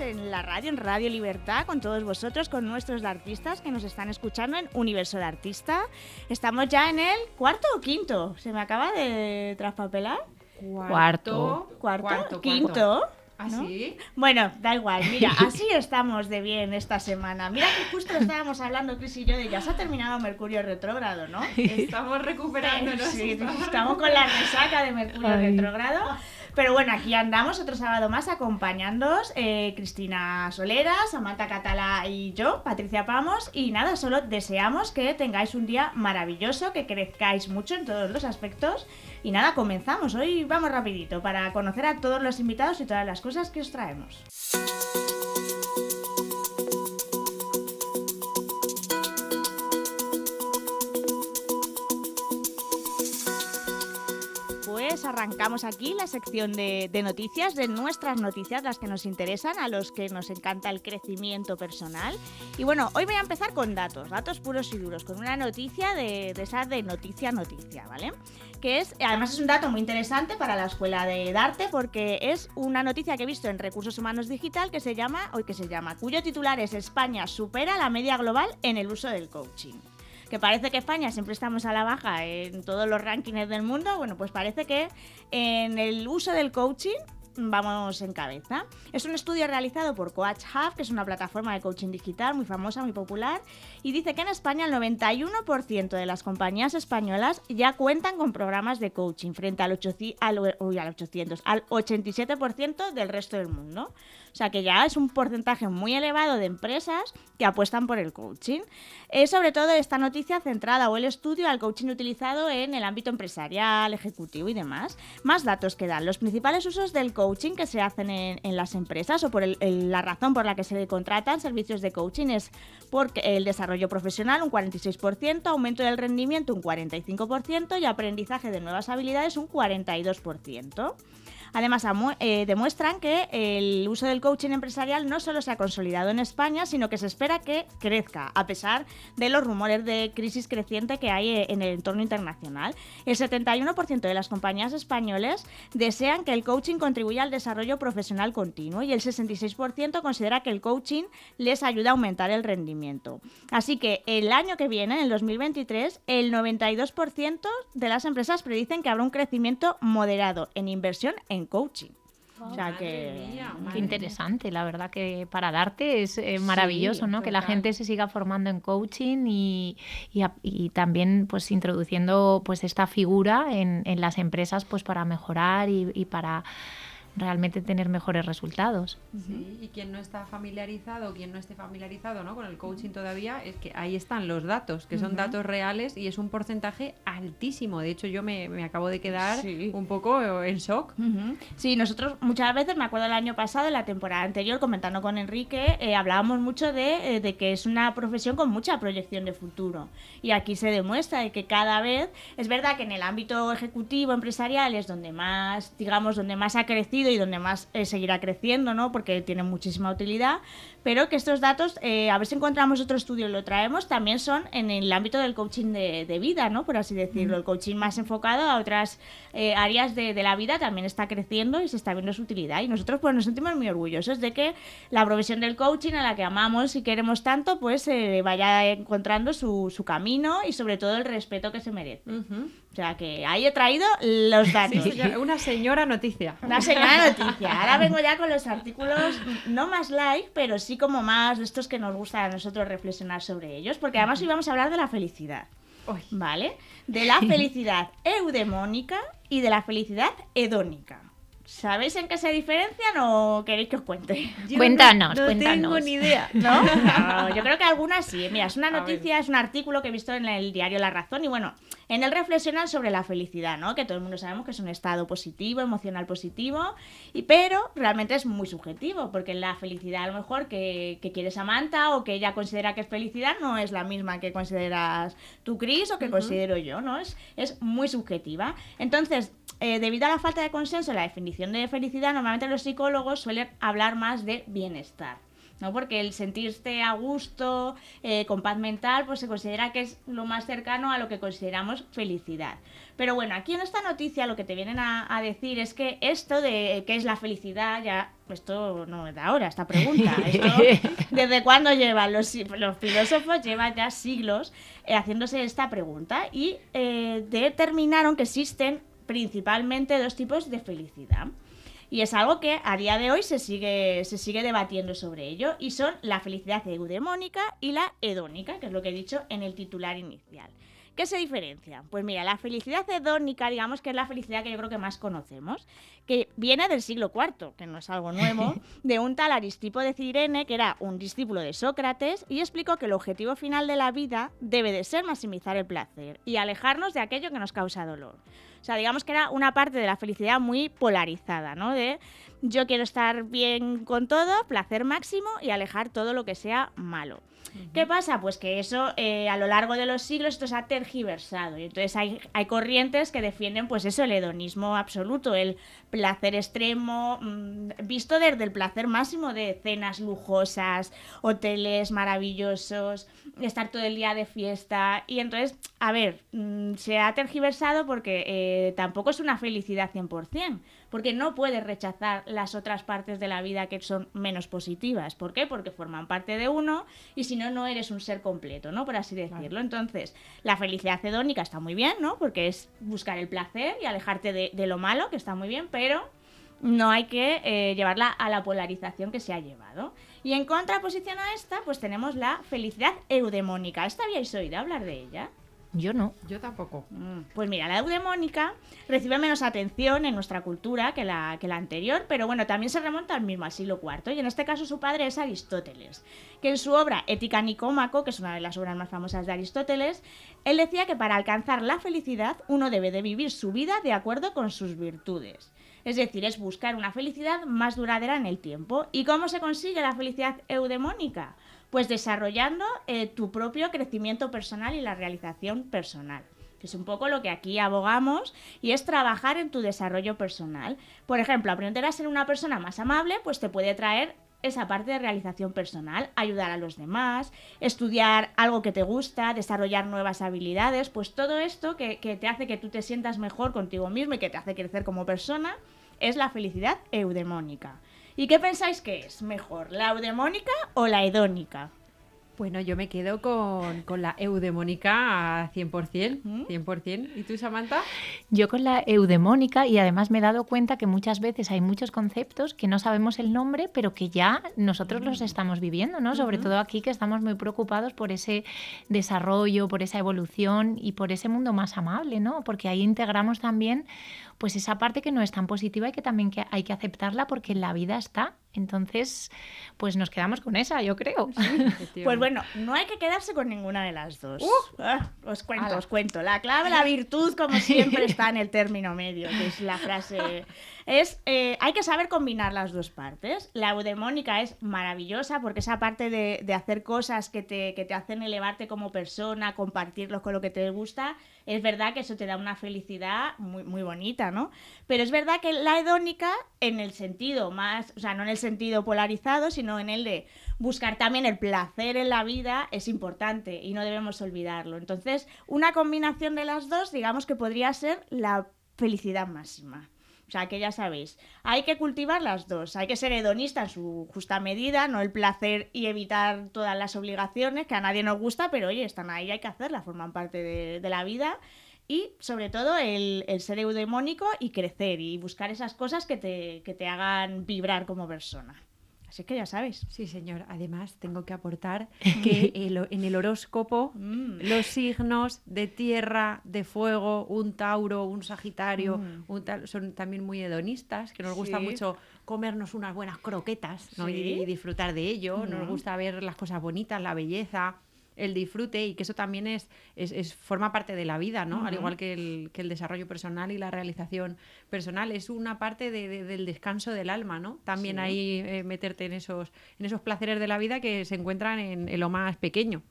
En la radio, en Radio Libertad, con todos vosotros, con nuestros artistas que nos están escuchando en Universo de Artista. Estamos ya en el cuarto o quinto, se me acaba de traspapelar. Cuarto. Cuarto, quinto. ¿Ah, ¿no? Bueno, da igual, mira, así estamos de bien esta semana. Mira que justo estábamos hablando, Cris y yo, de ya se ha terminado Mercurio retrógrado, ¿no? Estamos recuperándonos. Sí, estamos con la resaca de Mercurio retrógrado. Pero bueno, aquí andamos otro sábado más acompañándoos eh, Cristina Solera, Samantha Catala y yo, Patricia Pamos. Y nada, solo deseamos que tengáis un día maravilloso, que crezcáis mucho en todos los aspectos. Y nada, comenzamos. Hoy vamos rapidito para conocer a todos los invitados y todas las cosas que os traemos. Arrancamos aquí la sección de, de noticias, de nuestras noticias, las que nos interesan, a los que nos encanta el crecimiento personal. Y bueno, hoy voy a empezar con datos, datos puros y duros, con una noticia de, de esa de noticia noticia, ¿vale? Que es, además es un dato muy interesante para la escuela de Darte porque es una noticia que he visto en Recursos Humanos Digital que se llama, hoy que se llama, cuyo titular es España supera la media global en el uso del coaching que parece que España siempre estamos a la baja en todos los rankings del mundo, bueno, pues parece que en el uso del coaching vamos en cabeza. Es un estudio realizado por Coach Hub, que es una plataforma de coaching digital muy famosa, muy popular, y dice que en España el 91% de las compañías españolas ya cuentan con programas de coaching frente al, 800, al, uy, al 800, al 87% del resto del mundo. O sea que ya es un porcentaje muy elevado de empresas que apuestan por el coaching. Es sobre todo esta noticia centrada o el estudio al coaching utilizado en el ámbito empresarial, ejecutivo y demás. Más datos que dan. Los principales usos del coaching que se hacen en, en las empresas o por el- el- la razón por la que se contratan servicios de coaching es por el desarrollo profesional un 46%, aumento del rendimiento un 45% y aprendizaje de nuevas habilidades un 42%. Además, eh, demuestran que el uso del coaching empresarial no solo se ha consolidado en España, sino que se espera que crezca, a pesar de los rumores de crisis creciente que hay eh, en el entorno internacional. El 71% de las compañías españolas desean que el coaching contribuya al desarrollo profesional continuo y el 66% considera que el coaching les ayuda a aumentar el rendimiento. Así que el año que viene, en el 2023, el 92% de las empresas predicen que habrá un crecimiento moderado en inversión en coaching. O sea que... mía, Qué interesante, la verdad que para darte es eh, maravilloso, ¿no? Que la gente se siga formando en coaching y, y también pues introduciendo pues esta figura en, en las empresas pues para mejorar y, y para realmente tener mejores resultados. Sí, y quien no está familiarizado, quien no esté familiarizado ¿no? con el coaching todavía, es que ahí están los datos, que son Ujú. datos reales y es un porcentaje altísimo. De hecho, yo me, me acabo de quedar Sí. un poco en shock. Ujú. Sí, nosotros muchas veces, me acuerdo el año pasado, en la temporada anterior, comentando con Enrique, eh, hablábamos mucho de, eh, de que es una profesión con mucha proyección de futuro. Y aquí se demuestra de que cada vez, es verdad que en el ámbito ejecutivo, empresarial, es donde más, digamos, donde más ha crecido y donde más eh, seguirá creciendo, ¿no? Porque tiene muchísima utilidad, pero que estos datos, eh, a ver si encontramos otro estudio y lo traemos, también son en el ámbito del coaching de, de vida, ¿no? Por así decirlo. El coaching más enfocado a otras eh, áreas de, de la vida también está creciendo y se está viendo su utilidad. Y nosotros pues nos sentimos muy orgullosos de que la profesión del coaching, a la que amamos y queremos tanto, pues eh, vaya encontrando su, su camino y sobre todo el respeto que se merece. O sea que ahí he traído los Sí, datos. señora, una señora noticia. Una señora noticia. Ahora vengo ya con los artículos, no más like, pero sí como más de estos que nos gusta a nosotros reflexionar sobre ellos, porque además hoy vamos a hablar de la felicidad. ¿vale? De la felicidad eudemónica y de la felicidad hedónica. ¿Sabéis en qué se diferencian o queréis que os cuente? Cuéntanos, no, no cuéntanos. tengo ni idea. ¿No? No, yo creo que algunas sí. Mira, es una noticia, es un artículo que he visto en el diario La Razón y bueno, en él reflexionan sobre la felicidad, ¿no? Que todo el mundo sabemos que es un estado positivo, emocional positivo, y, pero realmente es muy subjetivo, porque la felicidad a lo mejor que, que quiere Samantha o que ella considera que es felicidad no es la misma que consideras tú, Chris, o que considero yo, ¿no? Es, es muy subjetiva. Entonces, eh, debido a la falta de consenso en la definición de felicidad, normalmente los psicólogos suelen hablar más de bienestar. ¿no? Porque el sentirse a gusto, eh, con paz mental, pues se considera que es lo más cercano a lo que consideramos felicidad. Pero bueno, aquí en esta noticia lo que te vienen a, a decir es que esto de qué es la felicidad, ya, esto no es de ahora, esta pregunta. Esto, ¿Desde cuándo llevan los, los filósofos? Llevan ya siglos eh, haciéndose esta pregunta y eh, determinaron que existen principalmente dos tipos de felicidad. Y es algo que a día de hoy se sigue, se sigue debatiendo sobre ello. Y son la felicidad eudemónica y la hedónica, que es lo que he dicho en el titular inicial. ¿Qué se diferencia? Pues mira, la felicidad hedónica, digamos que es la felicidad que yo creo que más conocemos, que viene del siglo IV, que no es algo nuevo, de un tal Aristipo de Cirene, que era un discípulo de Sócrates, y explicó que el objetivo final de la vida debe de ser maximizar el placer y alejarnos de aquello que nos causa dolor. O sea, digamos que era una parte de la felicidad muy polarizada, ¿no? De yo quiero estar bien con todo, placer máximo y alejar todo lo que sea malo. ¿Qué pasa? Pues que eso eh, a lo largo de los siglos esto se ha tergiversado y entonces hay, hay corrientes que defienden pues eso, el hedonismo absoluto, el placer extremo, mm, visto desde el placer máximo de cenas lujosas, hoteles maravillosos, estar todo el día de fiesta y entonces, a ver, mm, se ha tergiversado porque eh, tampoco es una felicidad 100%, porque no puedes rechazar las otras partes de la vida que son menos positivas. ¿Por qué? Porque forman parte de uno y si no, no eres un ser completo, ¿no? Por así decirlo. Entonces, la felicidad hedónica está muy bien, ¿no? Porque es buscar el placer y alejarte de, de lo malo, que está muy bien, pero no hay que eh, llevarla a la polarización que se ha llevado. Y en contraposición a esta, pues tenemos la felicidad eudemónica. ¿Esta habíais oído hablar de ella? Yo no. Yo tampoco. Mm, Pues mira, la eudemónica recibe menos atención en nuestra cultura que la, que la anterior, pero bueno, también se remonta al mismo, al siglo IV, y en este caso su padre es Aristóteles, que en su obra Ética Nicómaco, que es una de las obras más famosas de Aristóteles, él decía que para alcanzar la felicidad uno debe de vivir su vida de acuerdo con sus virtudes. Es decir, es buscar una felicidad más duradera en el tiempo. ¿Y cómo se consigue la felicidad eudemónica? Pues desarrollando eh, tu propio crecimiento personal y la realización personal. Que es un poco lo que aquí abogamos y es trabajar en tu desarrollo personal. Por ejemplo, aprender a ser una persona más amable, pues te puede traer esa parte de realización personal, ayudar a los demás, estudiar algo que te gusta, desarrollar nuevas habilidades, pues todo esto que, que te hace que tú te sientas mejor contigo mismo y que te hace crecer como persona, es la felicidad eudemónica. ¿Y qué pensáis que es mejor, la eudemónica o la hedónica? Bueno, yo me quedo con, con la eudemónica a 100%, ¿Mm? 100%. ¿Y tú, Samantha? Yo con la eudemónica y además me he dado cuenta que muchas veces hay muchos conceptos que no sabemos el nombre, pero que ya nosotros los estamos viviendo, ¿no? Sobre todo aquí que estamos muy preocupados por ese desarrollo, por esa evolución y por ese mundo más amable, ¿no? Porque ahí integramos también pues esa parte que no es tan positiva y que también que hay que aceptarla porque en la vida está. Entonces, pues nos quedamos con esa, yo creo. Pues bueno, no hay que quedarse con ninguna de las dos. Ah, os cuento, Ala. os cuento. La clave, la virtud, como siempre, está en el término medio, que es la frase. Es, eh, hay que saber combinar las dos partes. La eudemónica es maravillosa porque esa parte de, de hacer cosas que te, que te hacen elevarte como persona, compartirlos con lo que te gusta, es verdad que eso te da una felicidad muy, muy bonita, ¿no? Pero es verdad que la hedónica, en el sentido más, o sea, no en el sentido polarizado, sino en el de buscar también el placer en la vida es importante y no debemos olvidarlo. Entonces, una combinación de las dos, digamos que podría ser la felicidad máxima. O sea, que ya sabéis, hay que cultivar las dos. Hay que ser hedonista en su justa medida, no el placer y evitar todas las obligaciones que a nadie nos gusta, pero oye, están ahí, hay que hacerlas, forman parte de, la vida. Y sobre todo el, el ser eudemónico y crecer y buscar esas cosas que te, que te hagan vibrar como persona. Así que ya sabes. Sí, señor. Además, tengo que aportar que el- en el horóscopo Mm. los signos de tierra, de fuego, un Tauro, un Sagitario, Mm. un tal- son también muy hedonistas, que nos gusta mucho comernos unas buenas croquetas ¿no? Sí. y, y disfrutar de ello. Nos Mm. gusta ver las cosas bonitas, la belleza el disfrute y que eso también es, es, es- forma parte de la vida, ¿no? Al igual que el, que el desarrollo personal y la realización personal. Es una parte de- de- del descanso del alma, ¿no? También Sí. ahí eh, meterte en esos, en esos placeres de la vida que se encuentran en, en lo más pequeño.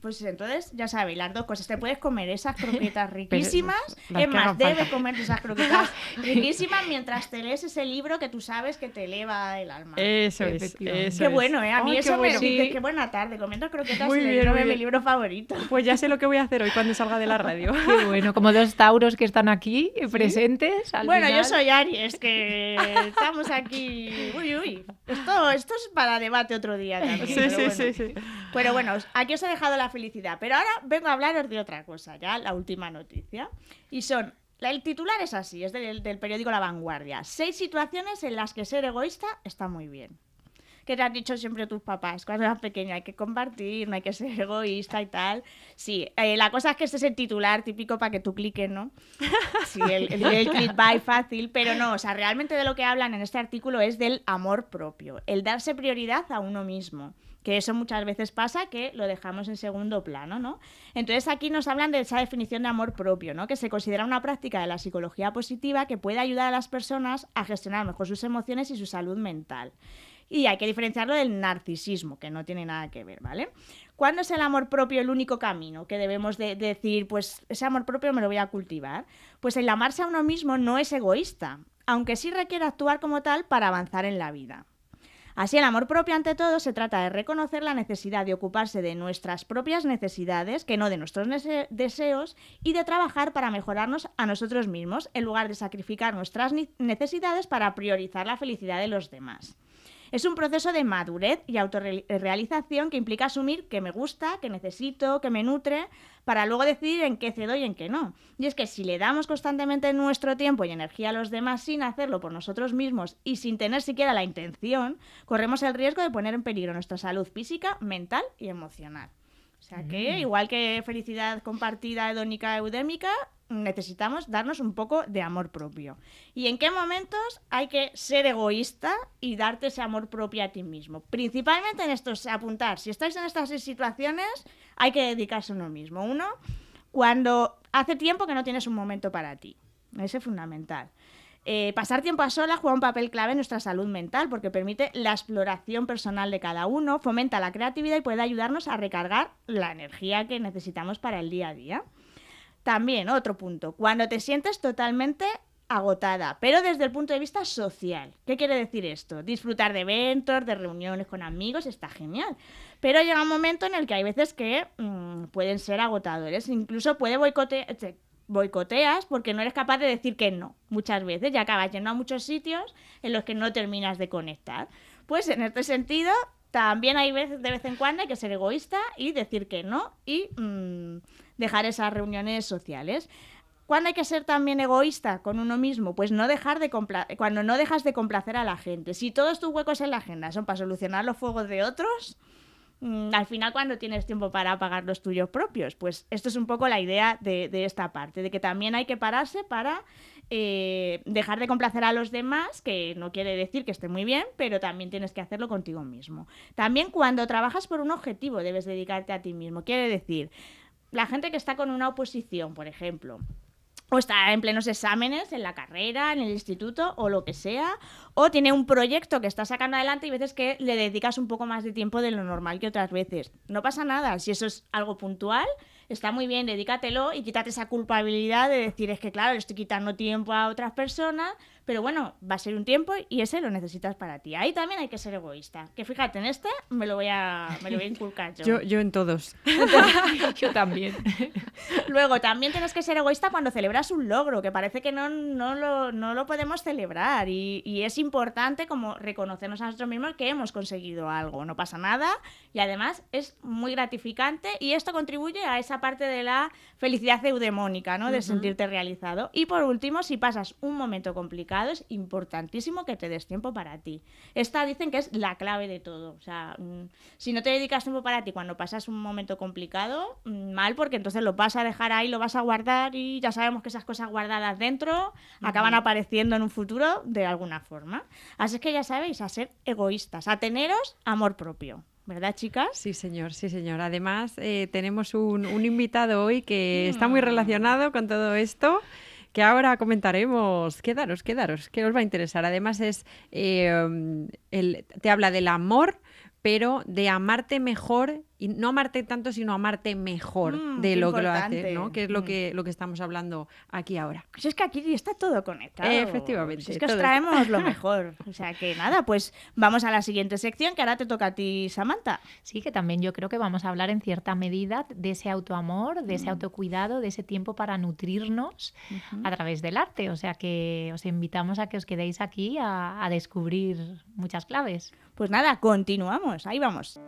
Pues entonces, ya sabéis, las dos cosas. Te puedes comer esas croquetas riquísimas. es más, debes falta. comer esas croquetas riquísimas mientras te lees ese libro que tú sabes que te eleva el alma. Eso es, eso Qué bueno, ¿eh? A mí qué eso me dice Sí. que buena tarde, comiendo croquetas Muy y bien, mi libro favorito. Pues ya sé lo que voy a hacer hoy cuando salga de la radio. Qué bueno, como dos tauros que están aquí presentes. al Bueno, yo soy Aries, que estamos aquí. Uy, uy. Esto, esto es para debate otro día también. Sí, sí, bueno. sí, sí. Pero bueno, aquí os he dejado la felicidad. Pero ahora vengo a hablaros de otra cosa, ya la última noticia. Y son. El titular es así, es del, del periódico La Vanguardia. Seis situaciones en las que ser egoísta está muy bien. Que te han dicho siempre tus papás cuando eras pequeña, hay que compartir, no hay que ser egoísta y tal. Sí, eh, la cosa es que este es el titular típico para que tú cliques, ¿no? Sí, el, el, el clickbait fácil, pero no, o sea, realmente de lo que hablan en este artículo es del amor propio, el darse prioridad a uno mismo. Que eso muchas veces pasa que lo dejamos en segundo plano, ¿no? Entonces aquí nos hablan de esa definición de amor propio, ¿no? Que se considera una práctica de la psicología positiva que puede ayudar a las personas a gestionar mejor sus emociones y su salud mental. Y hay que diferenciarlo del narcisismo, que no tiene nada que ver, ¿vale? ¿Cuándo es el amor propio el único camino que debemos de de decir, pues ese amor propio me lo voy a cultivar? Pues el amarse a uno mismo no es egoísta, aunque sí requiere actuar como tal para avanzar en la vida. Así, el amor propio ante todo se trata de reconocer la necesidad de ocuparse de nuestras propias necesidades, que no de nuestros deseos, y de trabajar para mejorarnos a nosotros mismos, en lugar de sacrificar nuestras necesidades para priorizar la felicidad de los demás. Es un proceso de madurez y autorrealización que implica asumir que me gusta, que necesito, que me nutre, para luego decidir en qué cedo y en qué no. Y es que si le damos constantemente nuestro tiempo y energía a los demás sin hacerlo por nosotros mismos y sin tener siquiera la intención, corremos el riesgo de poner en peligro nuestra salud física, mental y emocional. O sea que, igual que felicidad compartida, hedónica, eudémica, necesitamos darnos un poco de amor propio. ¿Y en qué momentos hay que ser egoísta y darte ese amor propio a ti mismo? Principalmente en estos, apuntar, si estáis en estas situaciones, hay que dedicarse a uno mismo. Uno, cuando hace tiempo que no tienes un momento para ti. Ese es fundamental. Eh, pasar tiempo a solas juega un papel clave en nuestra salud mental porque permite la exploración personal de cada uno, fomenta la creatividad y puede ayudarnos a recargar la energía que necesitamos para el día a día. También, otro punto, cuando te sientes totalmente agotada, pero desde el punto de vista social. ¿Qué quiere decir esto? Disfrutar de eventos, de reuniones con amigos, está genial. Pero llega un momento en el que hay veces que mm, pueden ser agotadores, incluso puede boicotear boicoteas porque no eres capaz de decir que no muchas veces y acabas yendo a muchos sitios en los que no terminas de conectar. Pues en este sentido, también hay veces, de vez en cuando hay que ser egoísta y decir que no y mm, dejar esas reuniones sociales. ¿Cuándo hay que ser también egoísta con uno mismo? Pues no dejar de cuando no dejas de complacer a la gente. Si todos tus huecos en la agenda son para solucionar los fuegos de otros, mm, al final cuando tienes tiempo para apagar los tuyos propios. Pues esto es un poco la idea de, de esta parte, de que también hay que pararse para eh, dejar de complacer a los demás, que no quiere decir que esté muy bien, pero también tienes que hacerlo contigo mismo. También cuando trabajas por un objetivo debes dedicarte a ti mismo. Quiere decir, la gente que está con una oposición, por ejemplo, o está en plenos exámenes en la carrera, en el instituto o lo que sea, o tiene un proyecto que está sacando adelante y veces que le dedicas un poco más de tiempo de lo normal que otras veces. No pasa nada, si eso es algo puntual, está muy bien, dedícatelo y quítate esa culpabilidad de decir es que claro, le estoy quitando tiempo a otras personas, pero bueno, va a ser un tiempo y ese lo necesitas para ti. Ahí también hay que ser egoísta. Que fíjate, en este me lo voy a, me lo voy a inculcar yo. Yo, yo en todos. Yo también. Luego, también tienes que ser egoísta cuando celebras un logro, que parece que no, no, lo, no lo podemos celebrar. Y, y es importante como reconocernos a nosotros mismos que hemos conseguido algo. No pasa nada y además es muy gratificante y esto contribuye a esa parte de la felicidad eudemónica, ¿no? De sentirte realizado. Y por último, si pasas un momento complicado, es importantísimo que te des tiempo para ti. Esta dicen que es la clave de todo. O sea, mm, si no te dedicas tiempo para ti cuando pasas un momento complicado, mm, mal, porque entonces lo vas a dejar ahí, lo vas a guardar y ya sabemos que esas cosas guardadas dentro acaban apareciendo en un futuro de alguna forma. Así es que ya sabéis, a ser egoístas, a teneros amor propio. ¿Verdad, chicas? Sí, señor, sí, señor. Además, eh, tenemos un, invitado hoy que está muy mm. relacionado con todo esto que ahora comentaremos. Quedaros, quedaros, que os va a interesar. Además, es eh, el, te habla del amor, pero de amarte mejor y no amarte tanto, sino amarte mejor mm, de lo que lo haces, ¿no? Que es lo mm. que, lo que estamos hablando aquí ahora. Pues es que aquí está todo conectado. efectivamente. es que os traemos lo mejor. O sea que nada, pues vamos a la siguiente sección que ahora te toca a ti, Samantha. Sí, que también yo creo que vamos a hablar en cierta medida de ese autoamor, de ese mm. autocuidado, de ese tiempo para nutrirnos a través del arte. O sea que os invitamos a que os quedéis aquí a descubrir muchas claves. Pues nada, continuamos. Ahí vamos.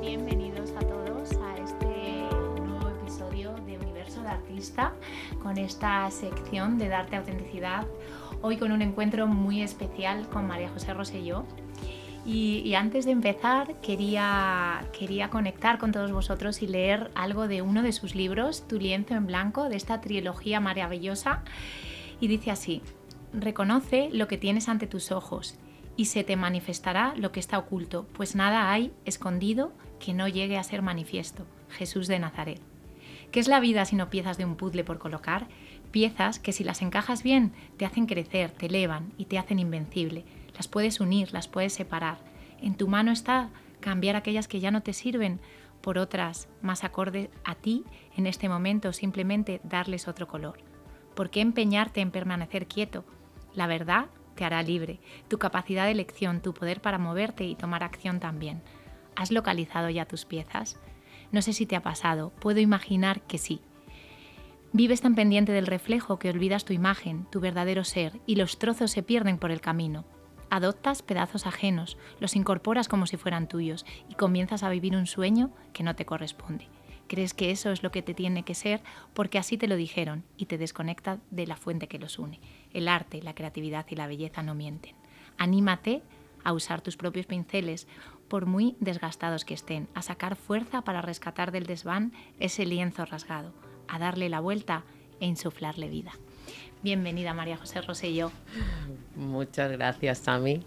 Bienvenidos a todos a este nuevo episodio de Universo de Artista con esta sección de Darte Autenticidad. Hoy con un encuentro muy especial con María José Roselló, y, antes de empezar, quería, quería conectar con todos vosotros y leer algo de uno de sus libros, Tu lienzo en blanco, de esta trilogía maravillosa. Y dice así, reconoce lo que tienes ante tus ojos y se te manifestará lo que está oculto, pues nada hay escondido que no llegue a ser manifiesto. Jesús de Nazaret. ¿Qué es la vida sino piezas de un puzzle por colocar? Piezas que si las encajas bien te hacen crecer, te elevan y te hacen invencible las puedes unir, las puedes separar. En tu mano está cambiar aquellas que ya no te sirven por otras más acorde a ti en este momento, simplemente darles otro color. ¿Por qué empeñarte en permanecer quieto? La verdad te hará libre, tu capacidad de elección, tu poder para moverte y tomar acción también. ¿Has localizado ya tus piezas? No sé si te ha pasado, puedo imaginar que sí. Vives tan pendiente del reflejo que olvidas tu imagen, tu verdadero ser, y los trozos se pierden por el camino. Adoptas pedazos ajenos, los incorporas como si fueran tuyos y comienzas a vivir un sueño que no te corresponde. Crees que eso es lo que te tiene que ser porque así te lo dijeron y te desconecta de la fuente que los une. El arte, la creatividad y la belleza no mienten. Anímate a usar tus propios pinceles, por muy desgastados que estén, a sacar fuerza para rescatar del desván ese lienzo rasgado, a darle la vuelta e insuflarle vida. Bienvenida María José Rosello. Muchas gracias, Sami.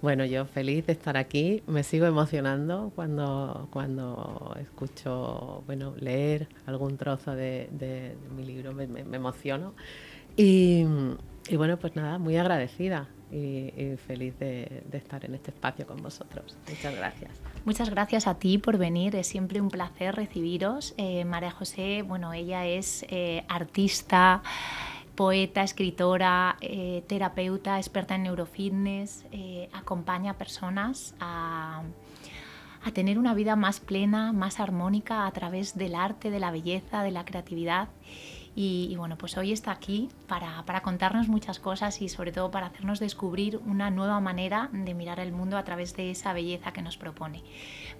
Bueno, yo feliz de estar aquí. Me sigo emocionando cuando, cuando escucho bueno, leer algún trozo de, mi libro, me, emociono. Y, bueno, pues nada, muy agradecida y, feliz de, estar en este espacio con vosotros. Muchas gracias. Muchas gracias a ti por venir, es siempre un placer recibiros. Eh, María José, bueno, ella es eh, artista poeta, escritora, eh, terapeuta, experta en neurofitness, acompaña a personas a, tener una vida más plena, más armónica a través del arte, de la belleza, de la creatividad. Y, bueno, pues hoy está aquí para, para, contarnos muchas cosas y sobre todo para hacernos descubrir una nueva manera de mirar el mundo a través de esa belleza que nos propone.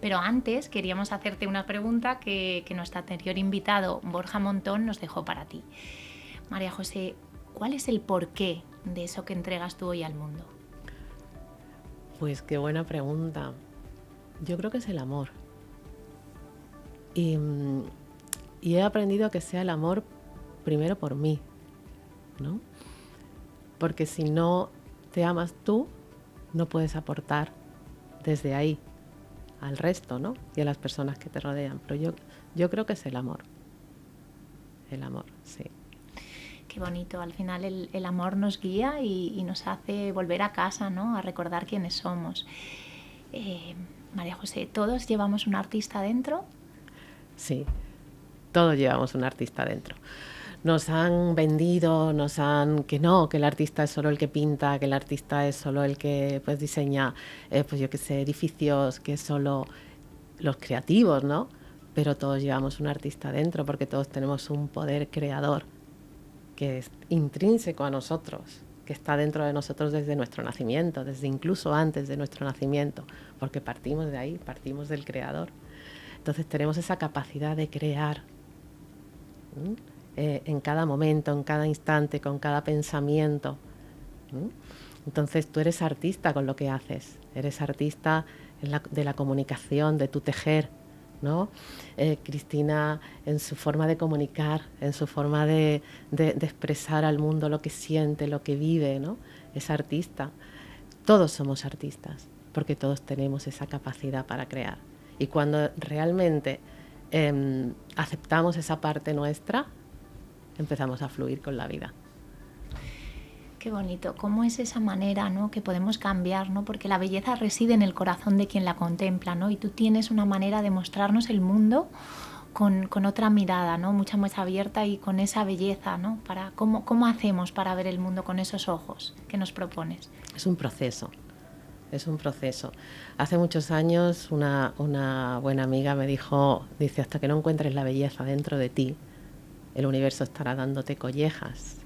Pero antes queríamos hacerte una pregunta que, nuestro anterior invitado, Borja Montón, nos dejó para ti. María José, ¿cuál es el porqué de eso que entregas tú hoy al mundo? Pues qué buena pregunta. Yo creo que es el amor. Y, he aprendido que sea el amor primero por mí, ¿no? Porque si no te amas tú, no puedes aportar desde ahí al resto, ¿no? Y a las personas que te rodean. Pero yo, yo creo que es el amor. El amor, sí. Qué bonito, al final el, amor nos guía y, nos hace volver a casa, ¿no? A recordar quiénes somos. Eh, María José, ¿todos llevamos un artista dentro? Sí, todos llevamos un artista dentro. Nos han vendido, nos han que no, que el artista es solo el que pinta, que el artista es solo el que pues diseña, eh, pues yo qué sé, edificios, que es solo los creativos, ¿no? Pero todos llevamos un artista dentro porque todos tenemos un poder creador que es intrínseco a nosotros, que está dentro de nosotros desde nuestro nacimiento, desde incluso antes de nuestro nacimiento, porque partimos de ahí, partimos del creador. Entonces tenemos esa capacidad de crear. Eh, en cada momento, en cada instante, con cada pensamiento. Entonces tú eres artista con lo que haces, eres artista de la comunicación, de tu tejer, ¿no? Eh, Cristina en su forma de comunicar, en su forma de, de, expresar al mundo lo que siente, lo que vive, ¿no? Es artista. Todos somos artistas, porque todos tenemos esa capacidad para crear. Y cuando realmente em, aceptamos esa parte nuestra, empezamos a fluir con la vida. Qué bonito, cómo es esa manera ¿no? que podemos cambiar, ¿no? porque la belleza reside en el corazón de quien la contempla, ¿no? y tú tienes una manera de mostrarnos el mundo con, con, otra mirada, ¿no? mucha más abierta y con esa belleza. ¿no? Para, ¿cómo, ¿Cómo hacemos para ver el mundo con esos ojos que nos propones? Es un proceso, es un proceso. Hace muchos años una, una buena amiga me dijo, dice, hasta que no encuentres la belleza dentro de ti, el universo estará dándote collejas.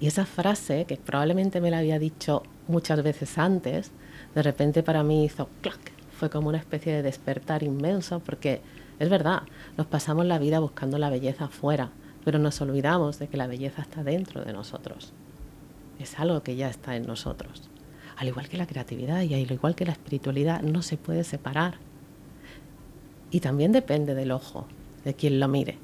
Y esa frase, que probablemente me la había dicho muchas veces antes, de repente para mí hizo clac, fue como una especie de despertar inmenso, porque es verdad, nos pasamos la vida buscando la belleza afuera, pero nos olvidamos de que la belleza está dentro de nosotros. Es algo que ya está en nosotros. Al igual que la creatividad y al igual que la espiritualidad, no se puede separar. Y también depende del ojo, de quien lo mire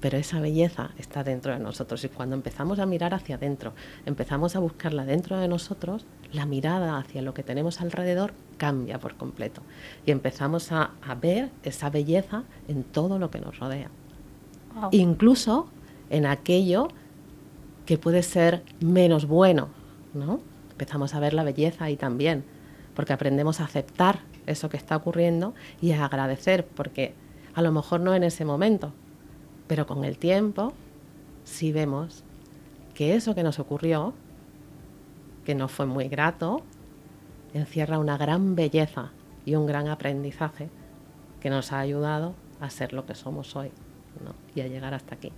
pero esa belleza está dentro de nosotros y cuando empezamos a mirar hacia adentro, empezamos a buscarla dentro de nosotros, la mirada hacia lo que tenemos alrededor cambia por completo y empezamos a, ver esa belleza en todo lo que nos rodea. Incluso en aquello que puede ser menos bueno, ¿no? Empezamos a ver la belleza ahí también, porque aprendemos a aceptar eso que está ocurriendo y a agradecer, porque a lo mejor no en ese momento, pero con el tiempo, sí vemos que eso que nos ocurrió, que no fue muy grato, encierra una gran belleza y un gran aprendizaje que nos ha ayudado a ser lo que somos hoy y a llegar hasta aquí.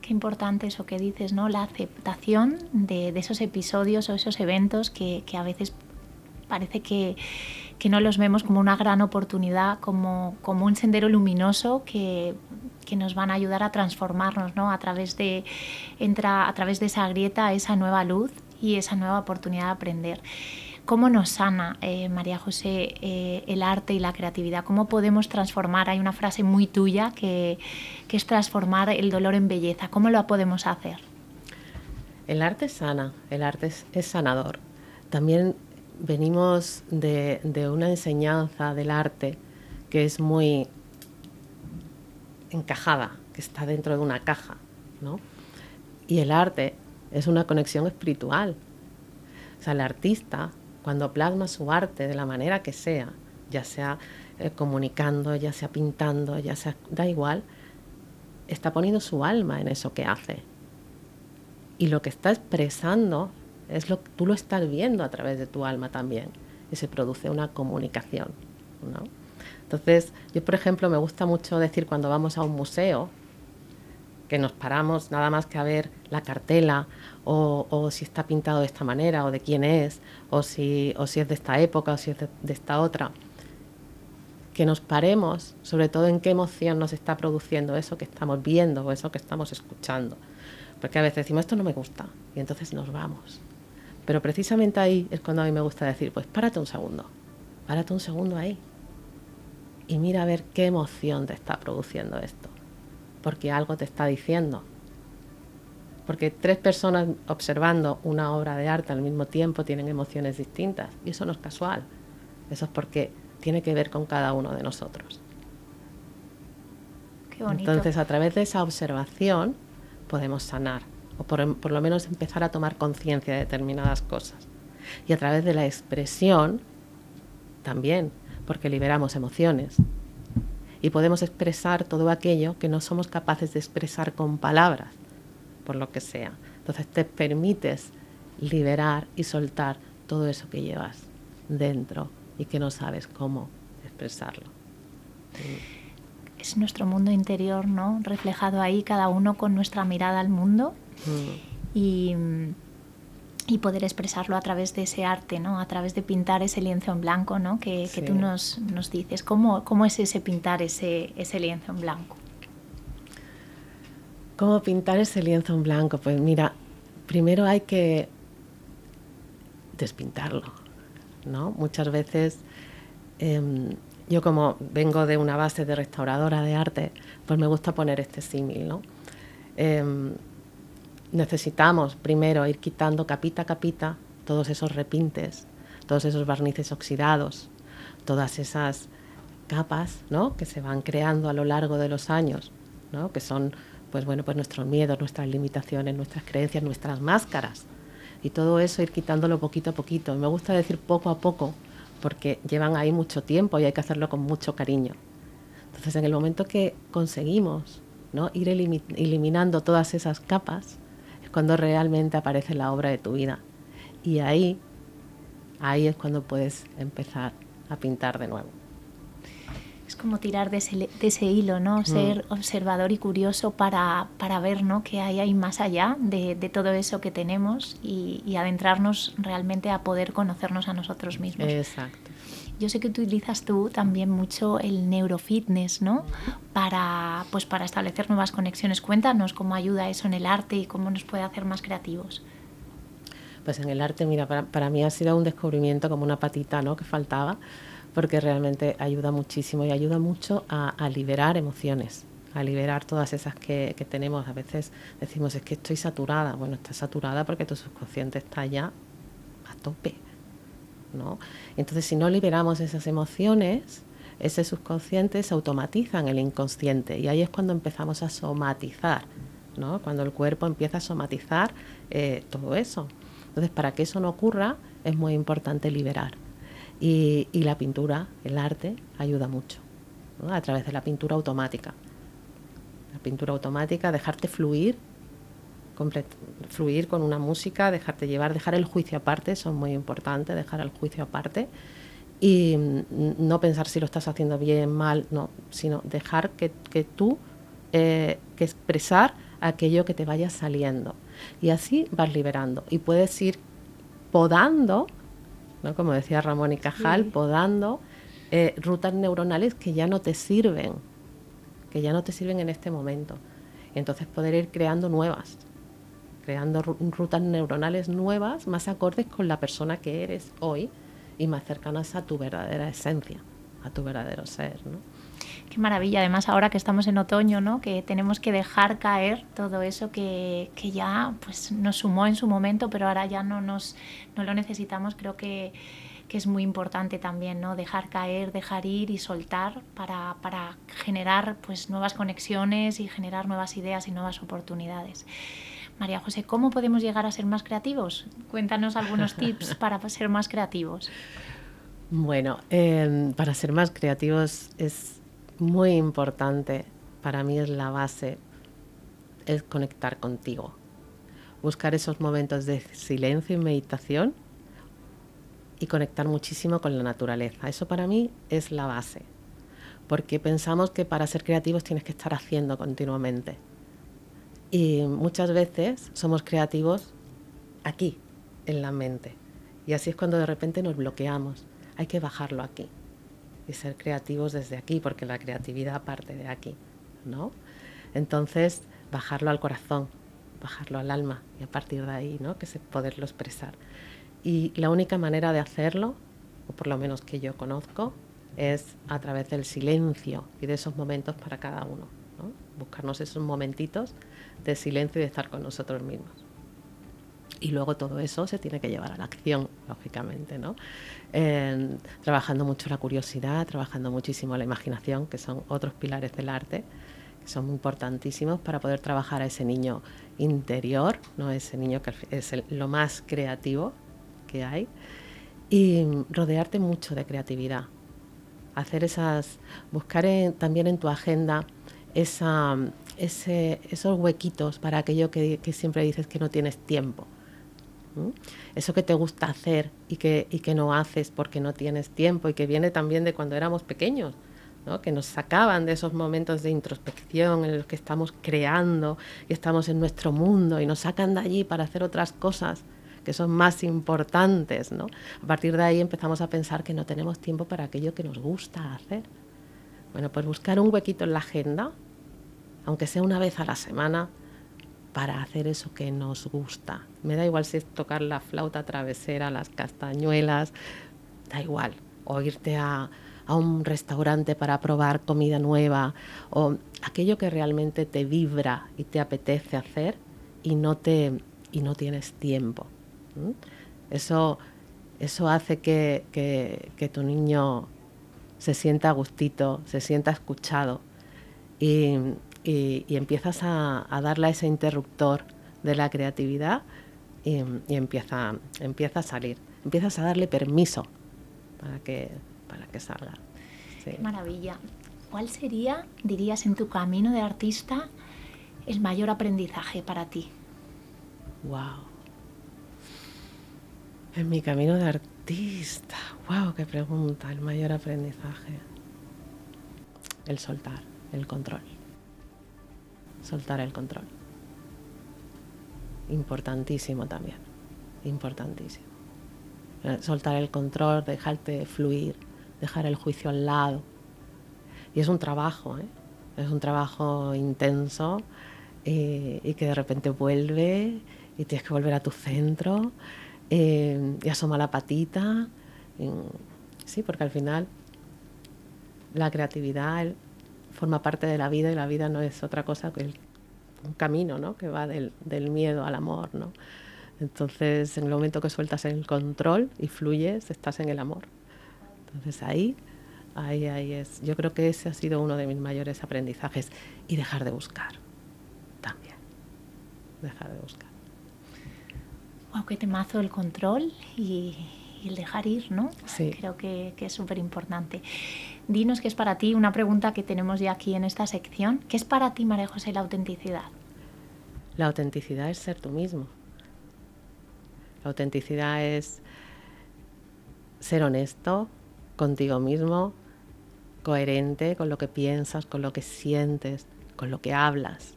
Qué importante eso que dices, ¿no? La aceptación de, esos episodios o esos eventos que, que a veces parece que, que, no los vemos como una gran oportunidad, como, como un sendero luminoso que que nos van a ayudar a transformarnos, ¿no? A través de, entra a través de esa grieta, esa nueva luz y esa nueva oportunidad de aprender. ¿Cómo nos sana, eh, María José, eh, el arte y la creatividad? ¿Cómo podemos transformar? Hay una frase muy tuya que, que es transformar el dolor en belleza. ¿Cómo lo podemos hacer? El arte sana, el arte es, sanador. También venimos de, una enseñanza del arte que es muy encajada, que está dentro de una caja, ¿no? Y el arte es una conexión espiritual. O sea, el artista, cuando plasma su arte de la manera que sea, ya sea eh, comunicando, ya sea pintando, ya sea, da igual, está poniendo su alma en eso que hace. Y lo que está expresando es lo tú lo estás viendo a través de tu alma también. Y se produce una comunicación, ¿no? Entonces, yo, por ejemplo, me gusta mucho decir cuando vamos a un museo, que nos paramos nada más que a ver la cartela o, si está pintado de esta manera o de quién es o si, o si es de esta época o si es de, de, esta otra. Que nos paremos sobre todo en qué emoción nos está produciendo eso que estamos viendo o eso que estamos escuchando. Porque a veces decimos esto no me gusta y entonces nos vamos. Pero precisamente ahí es cuando a mí me gusta decir, pues párate un segundo, párate un segundo ahí. Y mira a ver qué emoción te está produciendo esto, porque algo te está diciendo. Porque tres personas observando una obra de arte al mismo tiempo tienen emociones distintas. Y eso no es casual, eso es porque tiene que ver con cada uno de nosotros. Entonces, a través de esa observación podemos sanar, o por, lo menos empezar a tomar conciencia de determinadas cosas. Y a través de la expresión, también porque liberamos emociones y podemos expresar todo aquello que no somos capaces de expresar con palabras, por lo que sea. Entonces te permites liberar y soltar todo eso que llevas dentro y que no sabes cómo expresarlo. Es nuestro mundo interior, ¿no? Reflejado ahí, cada uno con nuestra mirada al mundo. Mm. Y y poder expresarlo a través de ese arte, ¿no? A través de pintar ese lienzo en blanco, ¿no? Que, que tú nos, nos dices. ¿Cómo, ¿Cómo, es ese pintar ese, ese lienzo en blanco? ¿Cómo pintar ese lienzo en blanco? Pues mira, primero hay que despintarlo, ¿no? Muchas veces em, yo como vengo de una base de restauradora de arte, pues me gusta poner este símil, ¿no? Em, necesitamos primero ir quitando capita a capita todos esos repintes, todos esos barnices oxidados, todas esas capas ¿no? que se van creando a lo largo de los años, ¿no? que son pues bueno, pues nuestros miedos, nuestras limitaciones, nuestras creencias, nuestras máscaras. Y todo eso ir quitándolo poquito a poquito. Me gusta decir poco a poco, porque llevan ahí mucho tiempo y hay que hacerlo con mucho cariño. Entonces, en el momento que conseguimos ¿no? ir eliminando todas esas capas, cuando realmente aparece la obra de tu vida. Y ahí, ahí es cuando puedes empezar a pintar de nuevo. Como tirar de ese, hilo, ¿no? Mm. Ser observador y curioso para, para ver, ¿no? Que hay ahí más allá de, todo eso que tenemos y, y, adentrarnos realmente a poder conocernos a nosotros mismos. Exacto. Yo sé que utilizas tú también mucho el neurofitness, ¿no? Para, pues para establecer nuevas conexiones. Cuéntanos cómo ayuda eso en el arte y cómo nos puede hacer más creativos. Pues en el arte, mira, para, mí ha sido un descubrimiento como una patita, ¿no? Que faltaba, porque realmente ayuda muchísimo y ayuda mucho a, liberar emociones a liberar todas esas que, tenemos. A veces decimos, es que estoy saturada. Bueno, estás saturada porque tu subconsciente está ya a tope. Entonces, si no liberamos esas emociones, ese subconsciente se automatiza en el inconsciente y ahí es cuando empezamos a somatizar, ¿no? Cuando el cuerpo empieza a somatizar eh, todo eso. Entonces, para que eso no ocurra, es muy importante liberar. Y, la pintura, el arte, ayuda mucho, a través de la pintura automática. La pintura automática, dejarte fluir fluir con una música, dejarte llevar, dejar el juicio aparte, eso es muy importante, dejar el juicio aparte y no pensar si lo estás haciendo bien, mal, no, sino dejar que, que tú, eh, que expresar aquello que te vaya saliendo. Y así vas liberando y puedes ir podando, ¿no? como decía Ramón y Cajal, podando eh, rutas neuronales que ya no te sirven, que ya no te sirven en este momento. Y entonces poder ir creando nuevas creando rutas neuronales nuevas más acordes con la persona que eres hoy y más cercanas a tu verdadera esencia, a tu verdadero ser. ¿no? Qué maravilla, además ahora que estamos en otoño, ¿no? que tenemos que dejar caer todo eso que, que ya pues, nos sumó en su momento, pero ahora ya no, nos, no lo necesitamos, creo que, que es muy importante también, ¿no? Dejar caer, dejar ir y soltar para, para generar pues, nuevas conexiones y generar nuevas ideas y nuevas oportunidades. María José, ¿cómo podemos llegar a ser más creativos? Cuéntanos algunos tips para ser más creativos. Bueno, em, para ser más creativos es muy importante, para mí es la base, es conectar contigo. Buscar esos momentos de silencio y meditación y conectar muchísimo con la naturaleza. Eso para mí es la base, porque pensamos que para ser creativos tienes que estar haciendo continuamente y muchas veces somos creativos aquí, en la mente. Y así es cuando de repente nos bloqueamos. Hay que bajarlo aquí y ser creativos desde aquí, porque la creatividad parte de aquí, ¿no? Entonces, bajarlo al corazón, bajarlo al alma y a partir de ahí, ¿no? Que poderlo expresar. Y la única manera de hacerlo, o por lo menos que yo conozco, es a través del silencio y de esos momentos para cada uno, ¿no? Buscarnos esos momentitos de silencio y de estar con nosotros mismos. Y luego todo eso se tiene que llevar a la acción, lógicamente, ¿no? trabajando mucho la curiosidad, trabajando muchísimo la imaginación, que son otros pilares del arte, que son importantísimos para poder trabajar a ese niño interior, ¿no? ese niño que es lo más creativo que hay, y rodearte mucho de creatividad. Hacer esas, buscar también en tu agenda esa, ese, esos huequitos para aquello que, que, siempre dices que no tienes tiempo. Eso que te gusta hacer y que, y que no haces porque no tienes tiempo y que viene también de cuando éramos pequeños. ¿no? que nos sacaban de esos momentos de introspección en los que estamos creando y estamos en nuestro mundo y nos sacan de allí para hacer otras cosas que son más importantes. ¿no? A partir de ahí empezamos a pensar que no tenemos tiempo para aquello que nos gusta hacer. Bueno, pues buscar un huequito en la agenda, aunque sea una vez a la semana, para hacer eso que nos gusta. Me da igual si es tocar la flauta travesera, las castañuelas, da igual. O irte a, a un restaurante para probar comida nueva, o aquello que realmente te vibra y te apetece hacer y no, te, y no tienes tiempo. Eso, eso hace que, que, que tu niño se sienta a gustito, se sienta escuchado y, y, empiezas a, a, darle ese interruptor de la creatividad y, y, empieza, empieza a salir. Empiezas a darle permiso para que, para que salga. Sí. Maravilla. ¿Cuál sería, dirías, en tu camino de artista el mayor aprendizaje para ti? Wow. En mi camino de artista. ¡Wow! ¡Qué pregunta! El mayor aprendizaje. El soltar, el control. Soltar el control. Importantísimo también. Importantísimo. Eh, soltar el control, dejarte fluir, dejar el juicio al lado. Y es un trabajo, ¿eh? Es un trabajo intenso eh, y que de repente vuelve y tienes que volver a tu centro eh, y asoma la patita. sí, porque al final la creatividad forma parte de la vida y la vida no es otra cosa que un camino ¿no? que va del, del, miedo al amor. ¿no? Entonces, en el momento que sueltas el control y fluyes, estás en el amor. Entonces ahí, ahí, ahí es. Yo creo que ese ha sido uno de mis mayores aprendizajes. Y dejar de buscar también. Dejar de buscar wow, qué temazo el control y, y el dejar ir, ¿no? Sí. Creo que, que es súper importante. Dinos qué es para ti, una pregunta que tenemos ya aquí en esta sección. ¿Qué es para ti, María José, la autenticidad? La autenticidad es ser tú mismo. La autenticidad es ser honesto contigo mismo, coherente con lo que piensas, con lo que sientes, con lo que hablas.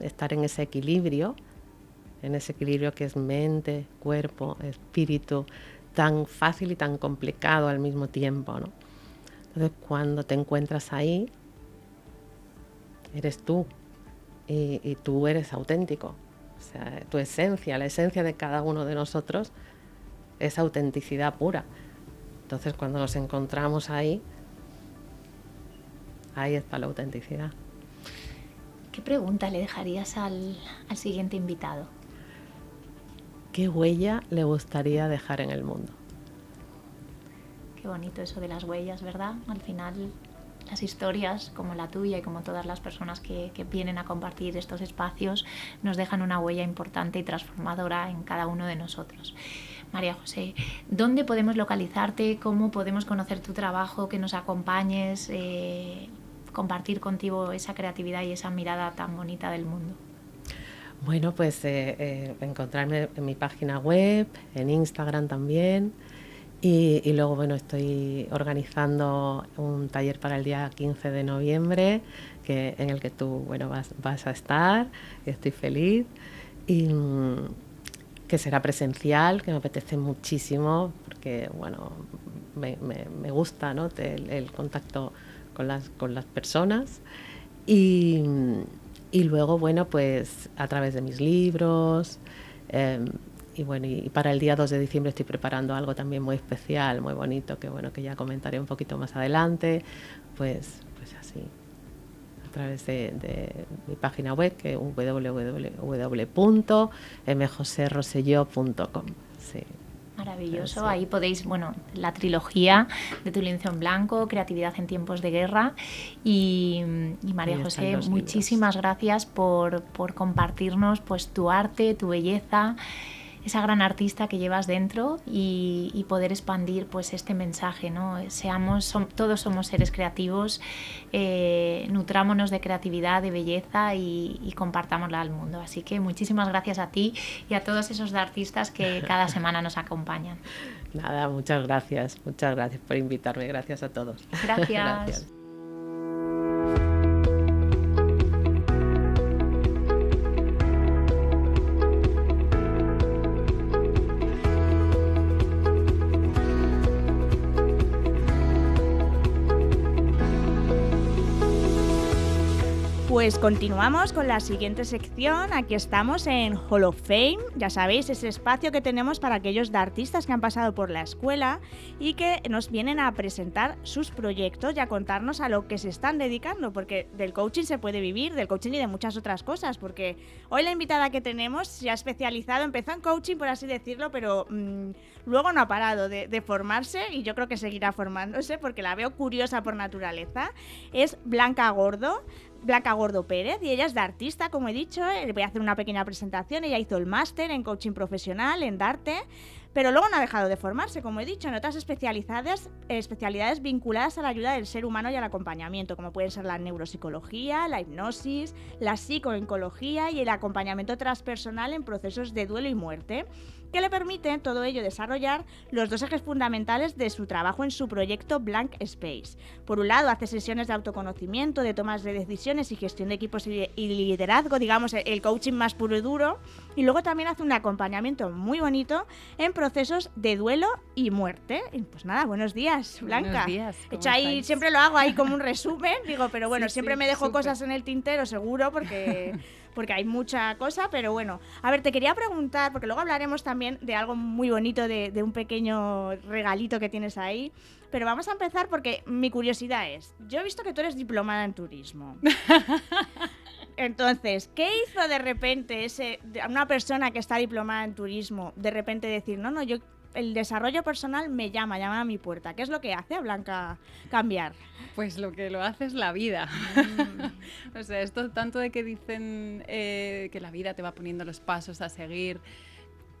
Estar en ese equilibrio en ese equilibrio que es mente, cuerpo, espíritu, tan fácil y tan complicado al mismo tiempo. ¿no? Entonces cuando te encuentras ahí, eres tú y, y, tú eres auténtico. O sea, tu esencia, la esencia de cada uno de nosotros es autenticidad pura. Entonces cuando nos encontramos ahí, ahí está la autenticidad. ¿Qué pregunta le dejarías al, al siguiente invitado? ¿Qué huella le gustaría dejar en el mundo? Qué bonito eso de las huellas, ¿verdad? Al final las historias como la tuya y como todas las personas que, vienen a compartir estos espacios nos dejan una huella importante y transformadora en cada uno de nosotros. María José, ¿dónde podemos localizarte? ¿Cómo podemos conocer tu trabajo? Que nos acompañes, eh, compartir contigo esa creatividad y esa mirada tan bonita del mundo. Bueno, pues eh, eh, encontrarme en mi página web, en Instagram también. Y, luego, bueno, estoy organizando un taller para el día 15 de noviembre, que, en el que tú, bueno, vas, vas a estar. Estoy feliz. Y mm, que será presencial, que me apetece muchísimo, porque, bueno, me, me, gusta, ¿no? El, contacto con las, con las personas. Y y luego, bueno, pues a través de mis libros. Eh, y bueno, y para el día 2 de diciembre estoy preparando algo también muy especial, muy bonito, que bueno, que ya comentaré un poquito más adelante. Pues, pues así, a través de, de mi página web, que es www.mjoserrosselló.com. Sí. Maravilloso. Ahí podéis, bueno, la trilogía de Tu lienzo en blanco, Creatividad en tiempos de guerra. Y, y María José, muchísimas libros. gracias por, por, compartirnos pues tu arte, tu belleza esa gran artista que llevas dentro y, poder expandir pues este mensaje, ¿no? Seamos, todos somos seres creativos, eh, nutrámonos de creatividad, de belleza y, y, compartámosla al mundo. Así que muchísimas gracias a ti y a todos esos artistas que cada semana nos acompañan. Nada, muchas gracias, muchas gracias por invitarme, gracias a todos. gracias. Pues continuamos con la siguiente sección. Aquí estamos en Hall of Fame. Ya sabéis, ese espacio que tenemos para aquellos de artistas que han pasado por la escuela y que nos vienen a presentar sus proyectos y a contarnos a lo que se están dedicando, porque del coaching se puede vivir, del coaching y de muchas otras cosas, porque hoy la invitada que tenemos se ha especializado, empezó en coaching, por así decirlo, pero mm, luego no ha parado de formarse y yo creo que seguirá formándose porque la veo curiosa por naturaleza. Es Blanca Gordo. Blanca Gordo Pérez y ella es de artista, como he dicho. Le eh, voy a hacer una pequeña presentación. Ella hizo el máster en coaching profesional en Darte, pero luego no ha dejado de formarse, como he dicho, en otras especialidades, especialidades vinculadas a la ayuda del ser humano y al acompañamiento, como pueden ser la neuropsicología, la hipnosis, la psicooncología y el acompañamiento transpersonal en procesos de duelo y muerte que le permite todo ello desarrollar los dos ejes fundamentales de su trabajo en su proyecto Blank Space. Por un lado, hace sesiones de autoconocimiento, de tomas de decisiones y gestión de equipos y liderazgo, digamos, el coaching más puro y duro, y luego también hace un acompañamiento muy bonito en procesos de duelo y muerte. Y pues nada, buenos días, Blanca. Buenos días. Hecho ahí, siempre lo hago ahí como un resumen, digo, pero bueno, siempre me dejo cosas en el tintero, seguro, porque porque hay mucha cosa, pero bueno. A ver, te quería preguntar, porque luego hablaremos también de algo muy bonito, de, un pequeño regalito que tienes ahí. Pero vamos a empezar porque mi curiosidad es, yo he visto que tú eres diplomada en turismo. Entonces, ¿qué hizo de repente ese, una persona que está diplomada en turismo, de repente decir, no, no, yo el desarrollo personal me llama, llama a mi puerta. ¿Qué es lo que hace a Blanca cambiar? Pues lo que lo hace es la vida. Mm. o sea, esto tanto de que dicen eh, que la vida te va poniendo los pasos a seguir,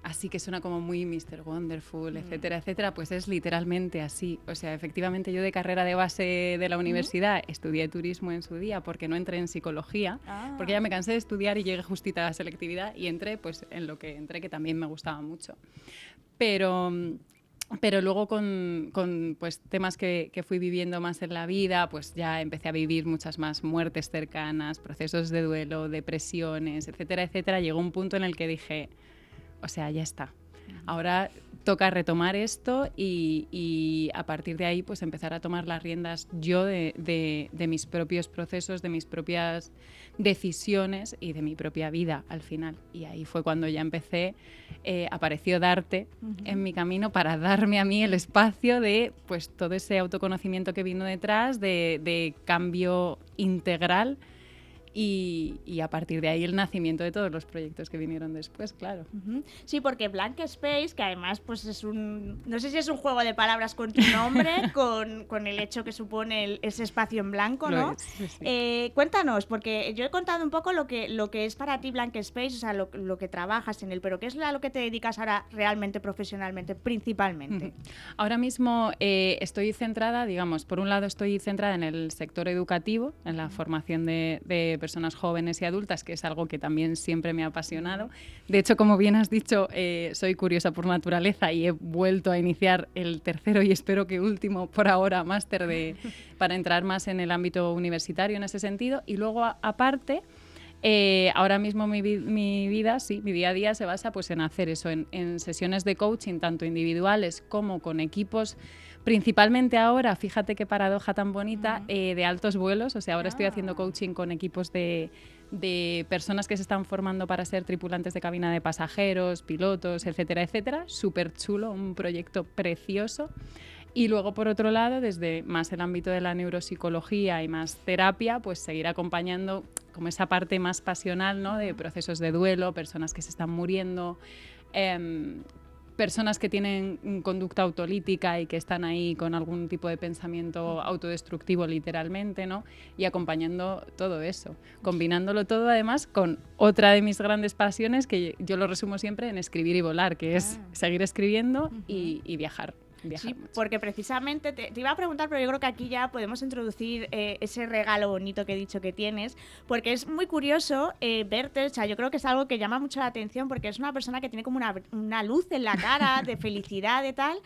así que suena como muy Mr. Wonderful, mm. etcétera, etcétera, pues es literalmente así. O sea, efectivamente yo de carrera de base de la universidad estudié turismo en su día porque no entré en psicología, ah. porque ya me cansé de estudiar y llegué justita a la selectividad y entré pues en lo que entré que también me gustaba mucho. Pero, pero luego con, con pues, temas que, que, fui viviendo más en la vida, pues ya empecé a vivir muchas más muertes cercanas, procesos de duelo, depresiones, etcétera, etcétera. Llegó un punto en el que dije, o sea, ya está. Ahora toca retomar esto y, y, a partir de ahí pues empezar a tomar las riendas yo de, de, de mis propios procesos, de mis propias decisiones y de mi propia vida al final. Y ahí fue cuando ya empecé, eh, apareció Darte en mi camino para darme a mí el espacio de pues todo ese autoconocimiento que vino detrás, de, de cambio integral y, a partir de ahí el nacimiento de todos los proyectos que vinieron después, claro. Sí, porque Blank Space, que además pues es un, no sé si es un juego de palabras con tu nombre, con, con, el hecho que supone ese espacio en blanco, ¿no? Eh, cuéntanos, porque yo he contado un poco lo que, lo que es para ti Blank Space, o sea, lo, lo que trabajas en él, pero ¿qué es a lo que te dedicas ahora realmente profesionalmente, principalmente? Ahora mismo eh, estoy centrada, digamos, por un lado estoy centrada en el sector educativo, en la formación de, de personas jóvenes y adultas, que es algo que también siempre me ha apasionado. De hecho, como bien has dicho, eh, soy curiosa por naturaleza y he vuelto a iniciar el tercero y espero que último por ahora máster de, para entrar más en el ámbito universitario en ese sentido. Y luego, aparte, eh, ahora mismo mi, vida, sí, mi día a día se basa pues, en hacer eso, en, en sesiones de coaching, tanto individuales como con equipos Principalmente ahora, fíjate qué paradoja tan bonita, eh, de altos vuelos. O sea, ahora estoy haciendo ah. coaching con equipos de, personas que se están formando para ser tripulantes de cabina de pasajeros, pilotos, etcétera, etcétera. Súper chulo, un proyecto precioso. Y luego, por otro lado, desde más el ámbito de la neuropsicología y más terapia, pues seguir acompañando como esa parte más pasional, ¿no? De procesos de duelo, personas que se están muriendo, em, personas que tienen conducta autolítica y que están ahí con algún tipo de pensamiento autodestructivo literalmente, ¿no? Y acompañando todo eso, combinándolo todo además con otra de mis grandes pasiones que yo lo resumo siempre en escribir y volar, que es Ah. seguir escribiendo y, y viajar. Viajar Sí, mucho. porque precisamente te, te iba a preguntar, pero yo creo que aquí ya podemos introducir eh, ese regalo bonito que he dicho que tienes, porque es muy curioso eh, verte, o sea, yo creo que es algo que llama mucho la atención porque es una persona que tiene como una, una luz en la cara de felicidad y tal.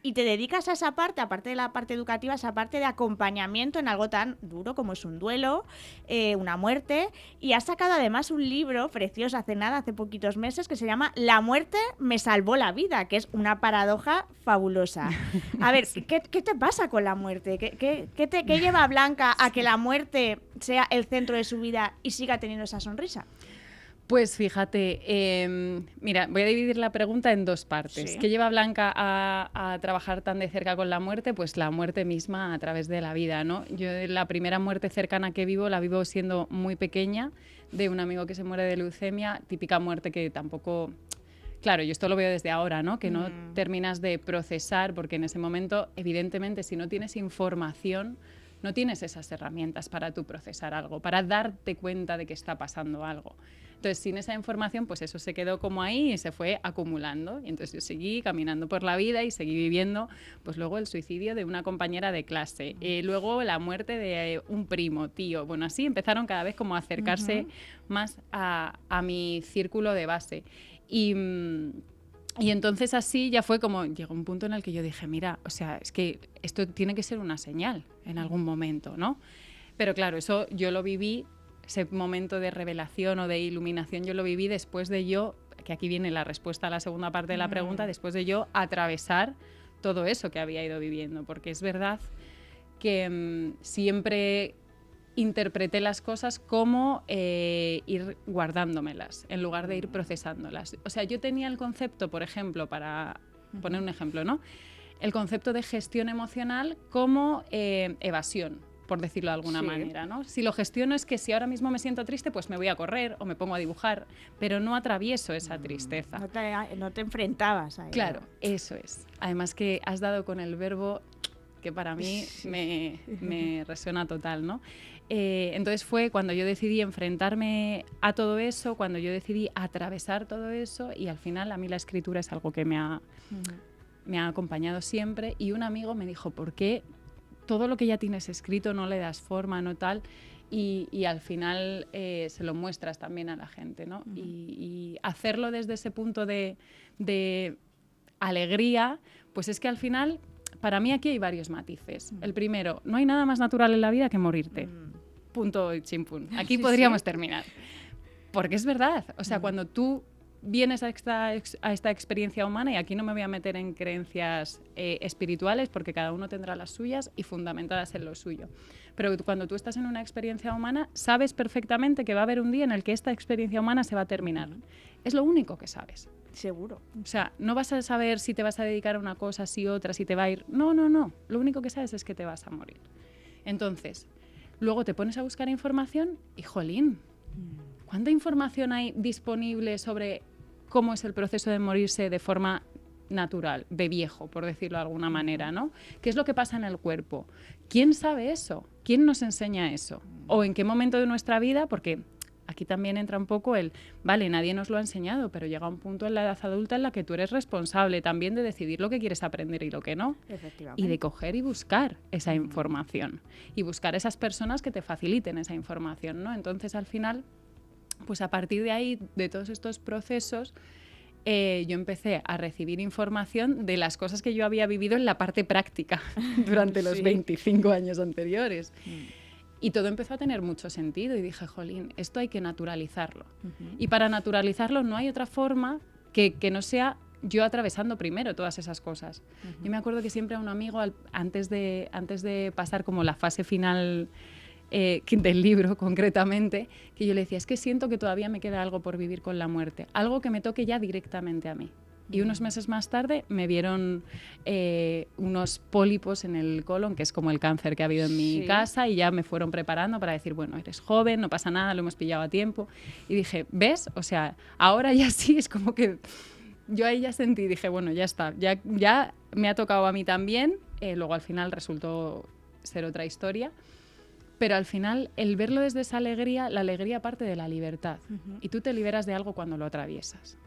Y te dedicas a esa parte, aparte de la parte educativa, a esa parte de acompañamiento en algo tan duro como es un duelo, eh, una muerte. Y has sacado además un libro precioso hace nada, hace poquitos meses, que se llama La muerte me salvó la vida, que es una paradoja fabulosa. A ver, ¿qué, qué te pasa con la muerte? ¿Qué, qué- qué te, qué lleva a Blanca a que la muerte sea el centro de su vida y siga teniendo esa sonrisa? Pues fíjate, em, mira, voy a dividir la pregunta en dos partes. Sí. ¿Qué lleva a Blanca a, a trabajar tan de cerca con la muerte? Pues la muerte misma a través de la vida, ¿no? Yo la primera muerte cercana que vivo la vivo siendo muy pequeña, de un amigo que se muere de leucemia, típica muerte que tampoco... Claro, yo esto lo veo desde ahora, ¿no? Que no Mm. terminas de procesar, porque en ese momento, evidentemente, si no tienes información, no tienes esas herramientas para tú procesar algo, para darte cuenta de que está pasando algo. Entonces, sin esa información, pues eso se quedó como ahí y se fue acumulando. Y entonces yo seguí caminando por la vida y seguí viviendo, pues luego el suicidio de una compañera de clase, eh, luego la muerte de eh, un primo, tío. Bueno, así empezaron cada vez como a acercarse más a, a mi círculo de base. Y... mm, y entonces así ya fue como, llegó un punto en el que yo dije, mira, o sea, es que esto tiene que ser una señal en algún momento, ¿no? Pero claro, eso yo lo viví, ese momento de revelación o de iluminación, yo lo viví después de yo, que aquí viene la respuesta a la segunda parte de la pregunta, después de yo atravesar todo eso que había ido viviendo, porque es verdad que mm, siempre interpreté las cosas como eh, ir guardándomelas en lugar de ir procesándolas. O sea, yo tenía el concepto, por ejemplo, para poner un ejemplo, ¿no? El concepto de gestión emocional como eh, evasión, por decirlo de alguna Sí. manera, ¿no? Si lo gestiono es que si ahora mismo me siento triste, pues me voy a correr o me pongo a dibujar, pero no atravieso esa tristeza. No te, no te enfrentabas a ello. Claro, eso es. Además que has dado con el verbo que para mí me, me resuena total, ¿no? Eh, entonces fue cuando yo decidí enfrentarme a todo eso, cuando yo decidí atravesar todo eso y al final a mí la escritura es algo que me ha, me ha acompañado siempre y un amigo me dijo, ¿por qué todo lo que ya tienes escrito no le das forma, no tal? Y, y al final eh, se lo muestras también a la gente, ¿no? y, y hacerlo desde ese punto de, de alegría, pues es que al final, para mí aquí hay varios matices. El primero, no hay nada más natural en la vida que morirte. Punto y chimpún. Aquí Sí, podríamos sí. terminar. Porque es verdad. O sea, cuando tú vienes a esta, a esta experiencia humana, y aquí no me voy a meter en creencias eh, espirituales, porque cada uno tendrá las suyas y fundamentadas en lo suyo. Pero cuando tú estás en una experiencia humana, sabes perfectamente que va a haber un día en el que esta experiencia humana se va a terminar. Es lo único que sabes. Seguro. O sea, no vas a saber si te vas a dedicar a una cosa, si otra, si te va a ir. No, no, no. Lo único que sabes es que te vas a morir. Entonces, luego te pones a buscar información y, jolín, ¿cuánta información hay disponible sobre cómo es el proceso de morirse de forma natural, de viejo, por decirlo de alguna manera, ¿no? ¿Qué es lo que pasa en el cuerpo? ¿Quién sabe eso? ¿Quién nos enseña eso? ¿O en qué momento de nuestra vida? Porque aquí también entra un poco el, vale, nadie nos lo ha enseñado, pero llega un punto en la edad adulta en la que tú eres responsable también de decidir lo que quieres aprender y lo que no Efectivamente. y de coger y buscar esa información y buscar esas personas que te faciliten esa información, ¿no? Entonces, al final, pues a partir de ahí, de todos estos procesos, eh, yo empecé a recibir información de las cosas que yo había vivido en la parte práctica durante los Sí. 25 años anteriores. Y todo empezó a tener mucho sentido y dije, jolín, esto hay que naturalizarlo. Y para naturalizarlo no hay otra forma que, que no sea yo atravesando primero todas esas cosas. Yo me acuerdo que siempre a un amigo, al- antes, de, antes de pasar como la fase final eh, del libro concretamente, que yo le decía, es que siento que todavía me queda algo por vivir con la muerte, algo que me toque ya directamente a mí. Y unos meses más tarde me vieron eh, unos pólipos en el colon, que es como el cáncer que ha habido en mi Sí. casa, y ya me fueron preparando para decir, bueno, eres joven, no pasa nada, lo hemos pillado a tiempo. Y dije, ¿ves? O sea, ahora ya sí es como que yo ahí ya sentí, dije, bueno, ya está, ya, ya me ha tocado a mí también, eh, luego al final resultó ser otra historia, pero al final el verlo desde esa alegría, la alegría parte de la libertad. Y tú te liberas de algo cuando lo atraviesas.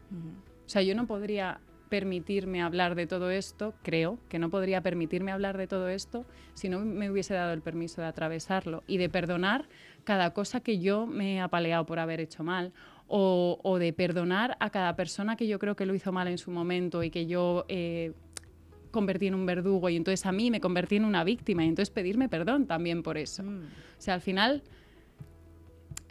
O sea, yo no podría permitirme hablar de todo esto, creo que no podría permitirme hablar de todo esto si no me hubiese dado el permiso de atravesarlo y de perdonar cada cosa que yo me he apaleado por haber hecho mal o, de perdonar a cada persona que yo creo que lo hizo mal en su momento y que yo eh, convertí en un verdugo y entonces a mí me convertí en una víctima y entonces pedirme perdón también por eso. Mm. O sea, al final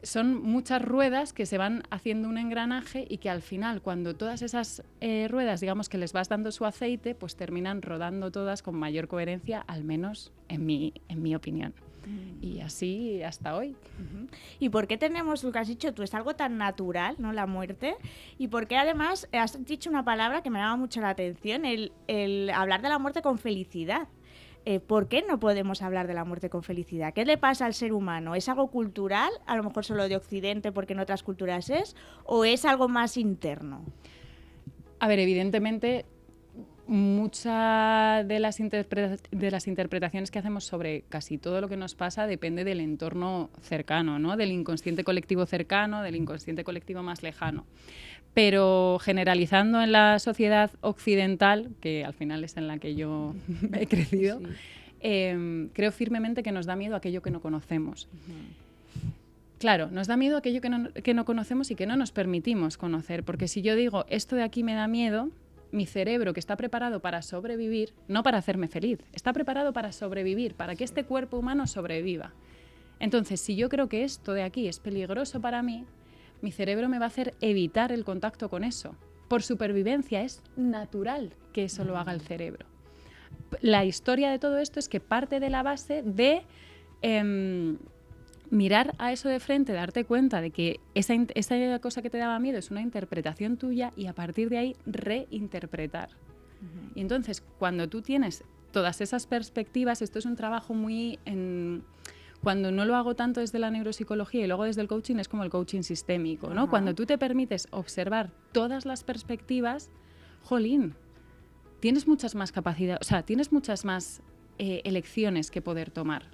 son muchas ruedas que se van haciendo un engranaje y que al final, cuando todas esas eh, ruedas, digamos que les vas dando su aceite, pues terminan rodando todas con mayor coherencia, al menos en mi, en mi opinión. Y así hasta hoy. ¿Y por qué tenemos, lo que has dicho tú, es algo tan natural, ¿no? La muerte. ¿Y por qué además has dicho una palabra que me llama mucho la atención, el, el hablar de la muerte con felicidad? Eh, ¿por qué no podemos hablar de la muerte con felicidad? ¿Qué le pasa al ser humano? ¿Es algo cultural, a lo mejor solo de Occidente porque en otras culturas es, o es algo más interno? A ver, evidentemente muchas de las, de las interpretaciones que hacemos sobre casi todo lo que nos pasa depende del entorno cercano, ¿no? del inconsciente colectivo cercano, del inconsciente colectivo más lejano. Pero generalizando en la sociedad occidental, que al final es en la que yo he crecido, em, creo firmemente que nos da miedo aquello que no conocemos. Claro, nos da miedo aquello que no, que no conocemos y que no nos permitimos conocer, porque si yo digo, esto de aquí me da miedo, mi cerebro que está preparado para sobrevivir, no para hacerme feliz, está preparado para sobrevivir, para que este cuerpo humano sobreviva. Entonces, si yo creo que esto de aquí es peligroso para mí, mi cerebro me va a hacer evitar el contacto con eso. Por supervivencia es natural que eso lo haga el cerebro. La historia de todo esto es que parte de la base de em, mirar a eso de frente, darte cuenta de que esa, esa, cosa que te daba miedo es una interpretación tuya y a partir de ahí reinterpretar. Y entonces, cuando tú tienes todas esas perspectivas, esto es un trabajo muy... En, cuando no lo hago tanto desde la neuropsicología y luego desde el coaching es como el coaching sistémico, ¿no? Cuando tú te permites observar todas las perspectivas, jolín, tienes muchas más capacidades, o sea, tienes muchas más eh, elecciones que poder tomar,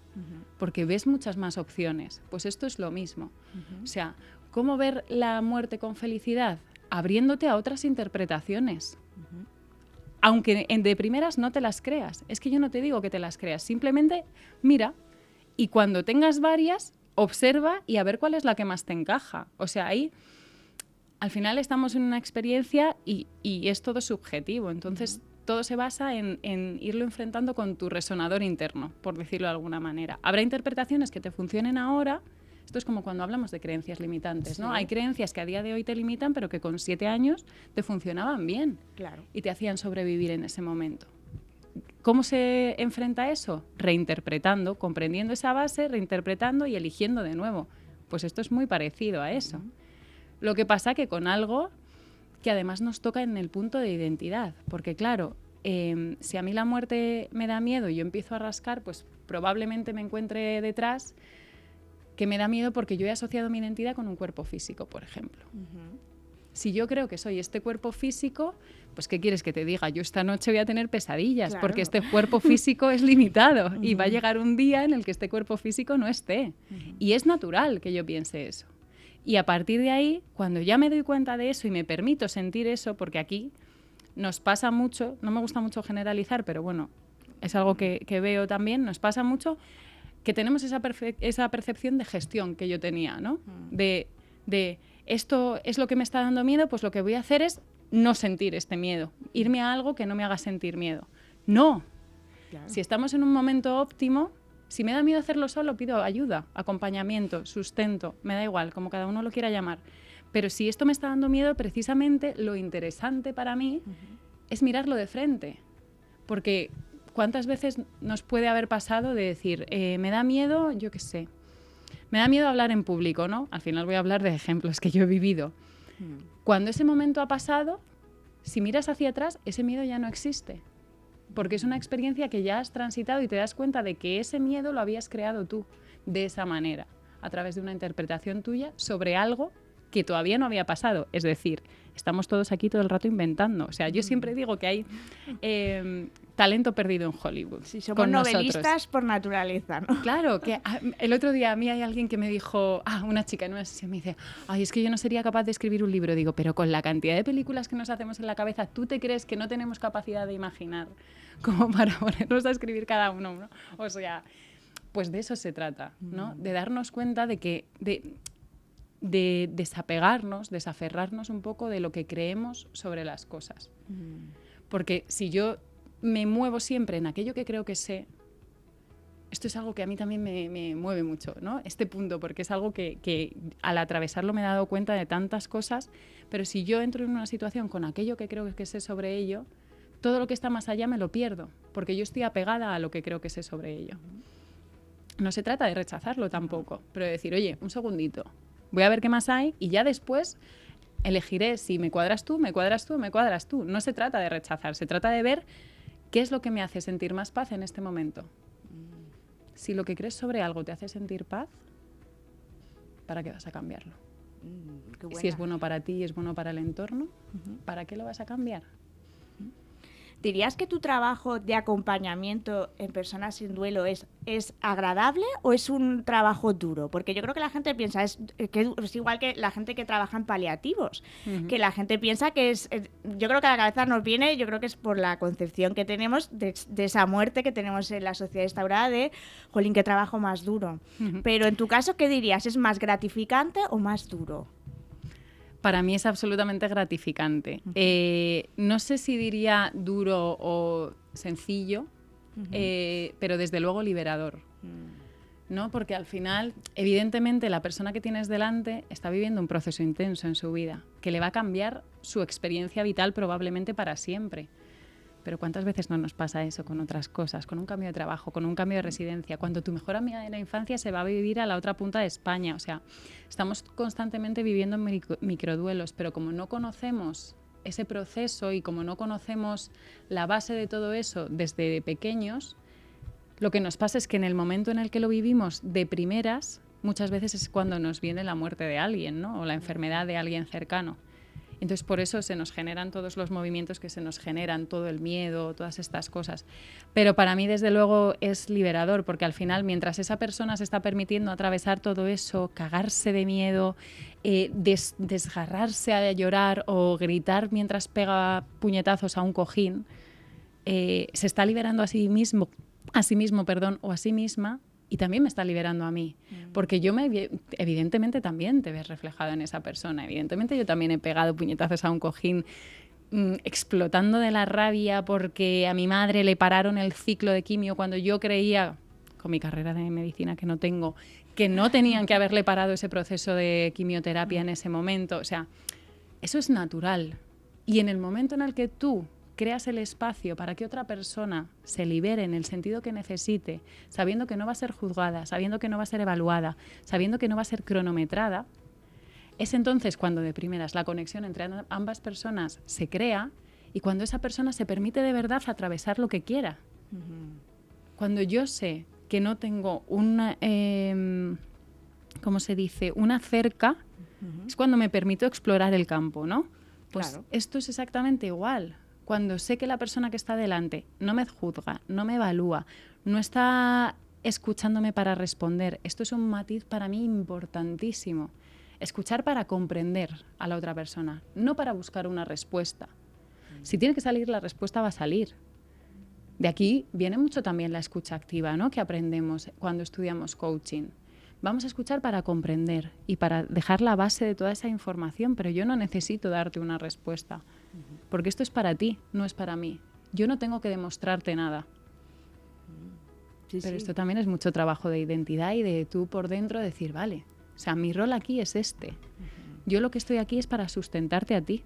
porque ves muchas más opciones. Pues esto es lo mismo. O sea, ¿cómo ver la muerte con felicidad? Abriéndote a otras interpretaciones. Aunque de primeras no te las creas. Es que yo no te digo que te las creas. Simplemente mira, y cuando tengas varias, observa y a ver cuál es la que más te encaja. O sea, ahí al final estamos en una experiencia y, es todo subjetivo. Entonces, todo se basa en, irlo enfrentando con tu resonador interno, por decirlo de alguna manera. Habrá interpretaciones que te funcionen ahora. Esto es como cuando hablamos de creencias limitantes, ¿no? Hay creencias que a día de hoy te limitan, pero que con siete años te funcionaban bien. Claro. Y te hacían sobrevivir en ese momento. ¿Cómo se enfrenta eso? Reinterpretando, comprendiendo esa base, reinterpretando y eligiendo de nuevo. Pues esto es muy parecido a eso. Lo que pasa que con algo que además nos toca en el punto de identidad, porque claro, em, si a mí la muerte me da miedo y yo empiezo a rascar, pues probablemente me encuentre detrás que me da miedo porque yo he asociado mi identidad con un cuerpo físico, por ejemplo. Si yo creo que soy este cuerpo físico, pues ¿qué quieres que te diga? Yo esta noche voy a tener pesadillas porque este cuerpo físico es limitado y va a llegar un día en el que este cuerpo físico no esté. Y es natural que yo piense eso. Y a partir de ahí, cuando ya me doy cuenta de eso y me permito sentir eso, porque aquí nos pasa mucho, no me gusta mucho generalizar, pero bueno, es algo que, veo también, nos pasa mucho que tenemos esa, esa percepción de gestión que yo tenía, ¿no? De, de esto es lo que me está dando miedo, pues lo que voy a hacer es no sentir este miedo, irme a algo que no me haga sentir miedo. No. Si estamos en un momento óptimo, si me da miedo hacerlo solo, pido ayuda, acompañamiento, sustento, me da igual, como cada uno lo quiera llamar. Pero si esto me está dando miedo, precisamente lo interesante para mí es mirarlo de frente. Porque ¿cuántas veces nos puede haber pasado de decir, eh, me da miedo, yo qué sé, me da miedo hablar en público, ¿no? Al final voy a hablar de ejemplos que yo he vivido. Hmm. Cuando ese momento ha pasado, si miras hacia atrás, ese miedo ya no existe. Porque es una experiencia que ya has transitado y te das cuenta de que ese miedo lo habías creado tú de esa manera, a través de una interpretación tuya sobre algo que todavía no había pasado. Es decir, estamos todos aquí todo el rato inventando. O sea, yo siempre digo que hay eh, talento perdido en Hollywood. Somos con novelistas nosotros. por naturaleza, ¿no? Claro, que ah, el otro día a mí hay alguien que me dijo, ah, una chica en una sesión me dice, ay, es que yo no sería capaz de escribir un libro. Digo, pero con la cantidad de películas que nos hacemos en la cabeza, ¿tú te crees que no tenemos capacidad de imaginar como para ponernos a escribir cada uno? ¿no? O sea, pues de eso se trata, ¿no? De darnos cuenta de que, de, de desapegarnos, desaferrarnos un poco de lo que creemos sobre las cosas. Porque si yo me muevo siempre en aquello que creo que sé, esto es algo que a mí también me, me mueve mucho, ¿no? Este punto, porque es algo que, que, al atravesarlo me he dado cuenta de tantas cosas, pero si yo entro en una situación con aquello que creo que sé sobre ello, todo lo que está más allá me lo pierdo, porque yo estoy apegada a lo que creo que sé sobre ello. No se trata de rechazarlo tampoco, pero de decir, oye, un segundito, voy a ver qué más hay y ya después elegiré si me cuadras tú, me cuadras tú, me cuadras tú. No se trata de rechazar, se trata de ver qué es lo que me hace sentir más paz en este momento. Si lo que crees sobre algo te hace sentir paz, ¿para qué vas a cambiarlo? Mm, Si es bueno para ti y es bueno para el entorno, ¿para qué lo vas a cambiar? ¿Dirías que tu trabajo de acompañamiento en personas sin duelo es, es agradable o es un trabajo duro? Porque yo creo que la gente piensa, es, que es igual que la gente que trabaja en paliativos, uh -huh. que la gente piensa que es, yo creo que a la cabeza nos viene, yo creo que es por la concepción que tenemos de, de esa muerte que tenemos en la sociedad instaurada de, jolín, qué trabajo más duro. Uh -huh. Pero en tu caso, ¿qué dirías? ¿Es más gratificante o más duro? Para mí es absolutamente gratificante. Uh -huh. eh, no sé si diría duro o sencillo, uh -huh. eh, pero desde luego liberador. Uh -huh. ¿no? Porque al final, evidentemente, la persona que tienes delante está viviendo un proceso intenso en su vida, que le va a cambiar su experiencia vital probablemente para siempre. Pero ¿cuántas veces no nos pasa eso con otras cosas? Con un cambio de trabajo, con un cambio de residencia. Cuando tu mejor amiga de la infancia se va a vivir a la otra punta de España. O sea, estamos constantemente viviendo micro, microduelos, pero como no conocemos ese proceso y como no conocemos la base de todo eso desde pequeños, lo que nos pasa es que en el momento en el que lo vivimos de primeras, muchas veces es cuando nos viene la muerte de alguien, ¿no? O la enfermedad de alguien cercano. Entonces, por eso se nos generan todos los movimientos que se nos generan, todo el miedo, todas estas cosas. Pero para mí, desde luego, es liberador, porque al final, mientras esa persona se está permitiendo atravesar todo eso, cagarse de miedo, eh, des desgarrarse a llorar o gritar mientras pega puñetazos a un cojín, eh, se está liberando a sí mismo, a sí mismo, perdón, o a sí misma y también me está liberando a mí, mm. porque yo me evidentemente también te ves reflejado en esa persona, evidentemente yo también he pegado puñetazos a un cojín mmm, explotando de la rabia porque a mi madre le pararon el ciclo de quimio cuando yo creía con mi carrera de medicina que no tengo que no tenían que haberle parado ese proceso de quimioterapia en ese momento, o sea, eso es natural. Y en el momento en el que tú creas el espacio para que otra persona se libere en el sentido que necesite, sabiendo que no va a ser juzgada, sabiendo que no va a ser evaluada, sabiendo que no va a ser cronometrada, es entonces cuando de primeras la conexión entre ambas personas se crea y cuando esa persona se permite de verdad atravesar lo que quiera. Uh -huh. Cuando yo sé que no tengo una, eh, ¿cómo se dice? Una cerca, uh -huh. es cuando me permito explorar el campo, ¿no? Pues claro. esto es exactamente igual cuando sé que la persona que está delante no me juzga, no me evalúa, no está escuchándome para responder, esto es un matiz para mí importantísimo. Escuchar para comprender a la otra persona, no para buscar una respuesta. Si tiene que salir, la respuesta va a salir. De aquí viene mucho también la escucha activa, ¿no? Que aprendemos cuando estudiamos coaching. Vamos a escuchar para comprender y para dejar la base de toda esa información, pero yo no necesito darte una respuesta porque esto es para ti, no es para mí. Yo no tengo que demostrarte nada. Sí, Pero sí. esto también es mucho trabajo de identidad y de tú por dentro decir, vale, o sea, mi rol aquí es este. Yo lo que estoy aquí es para sustentarte a ti.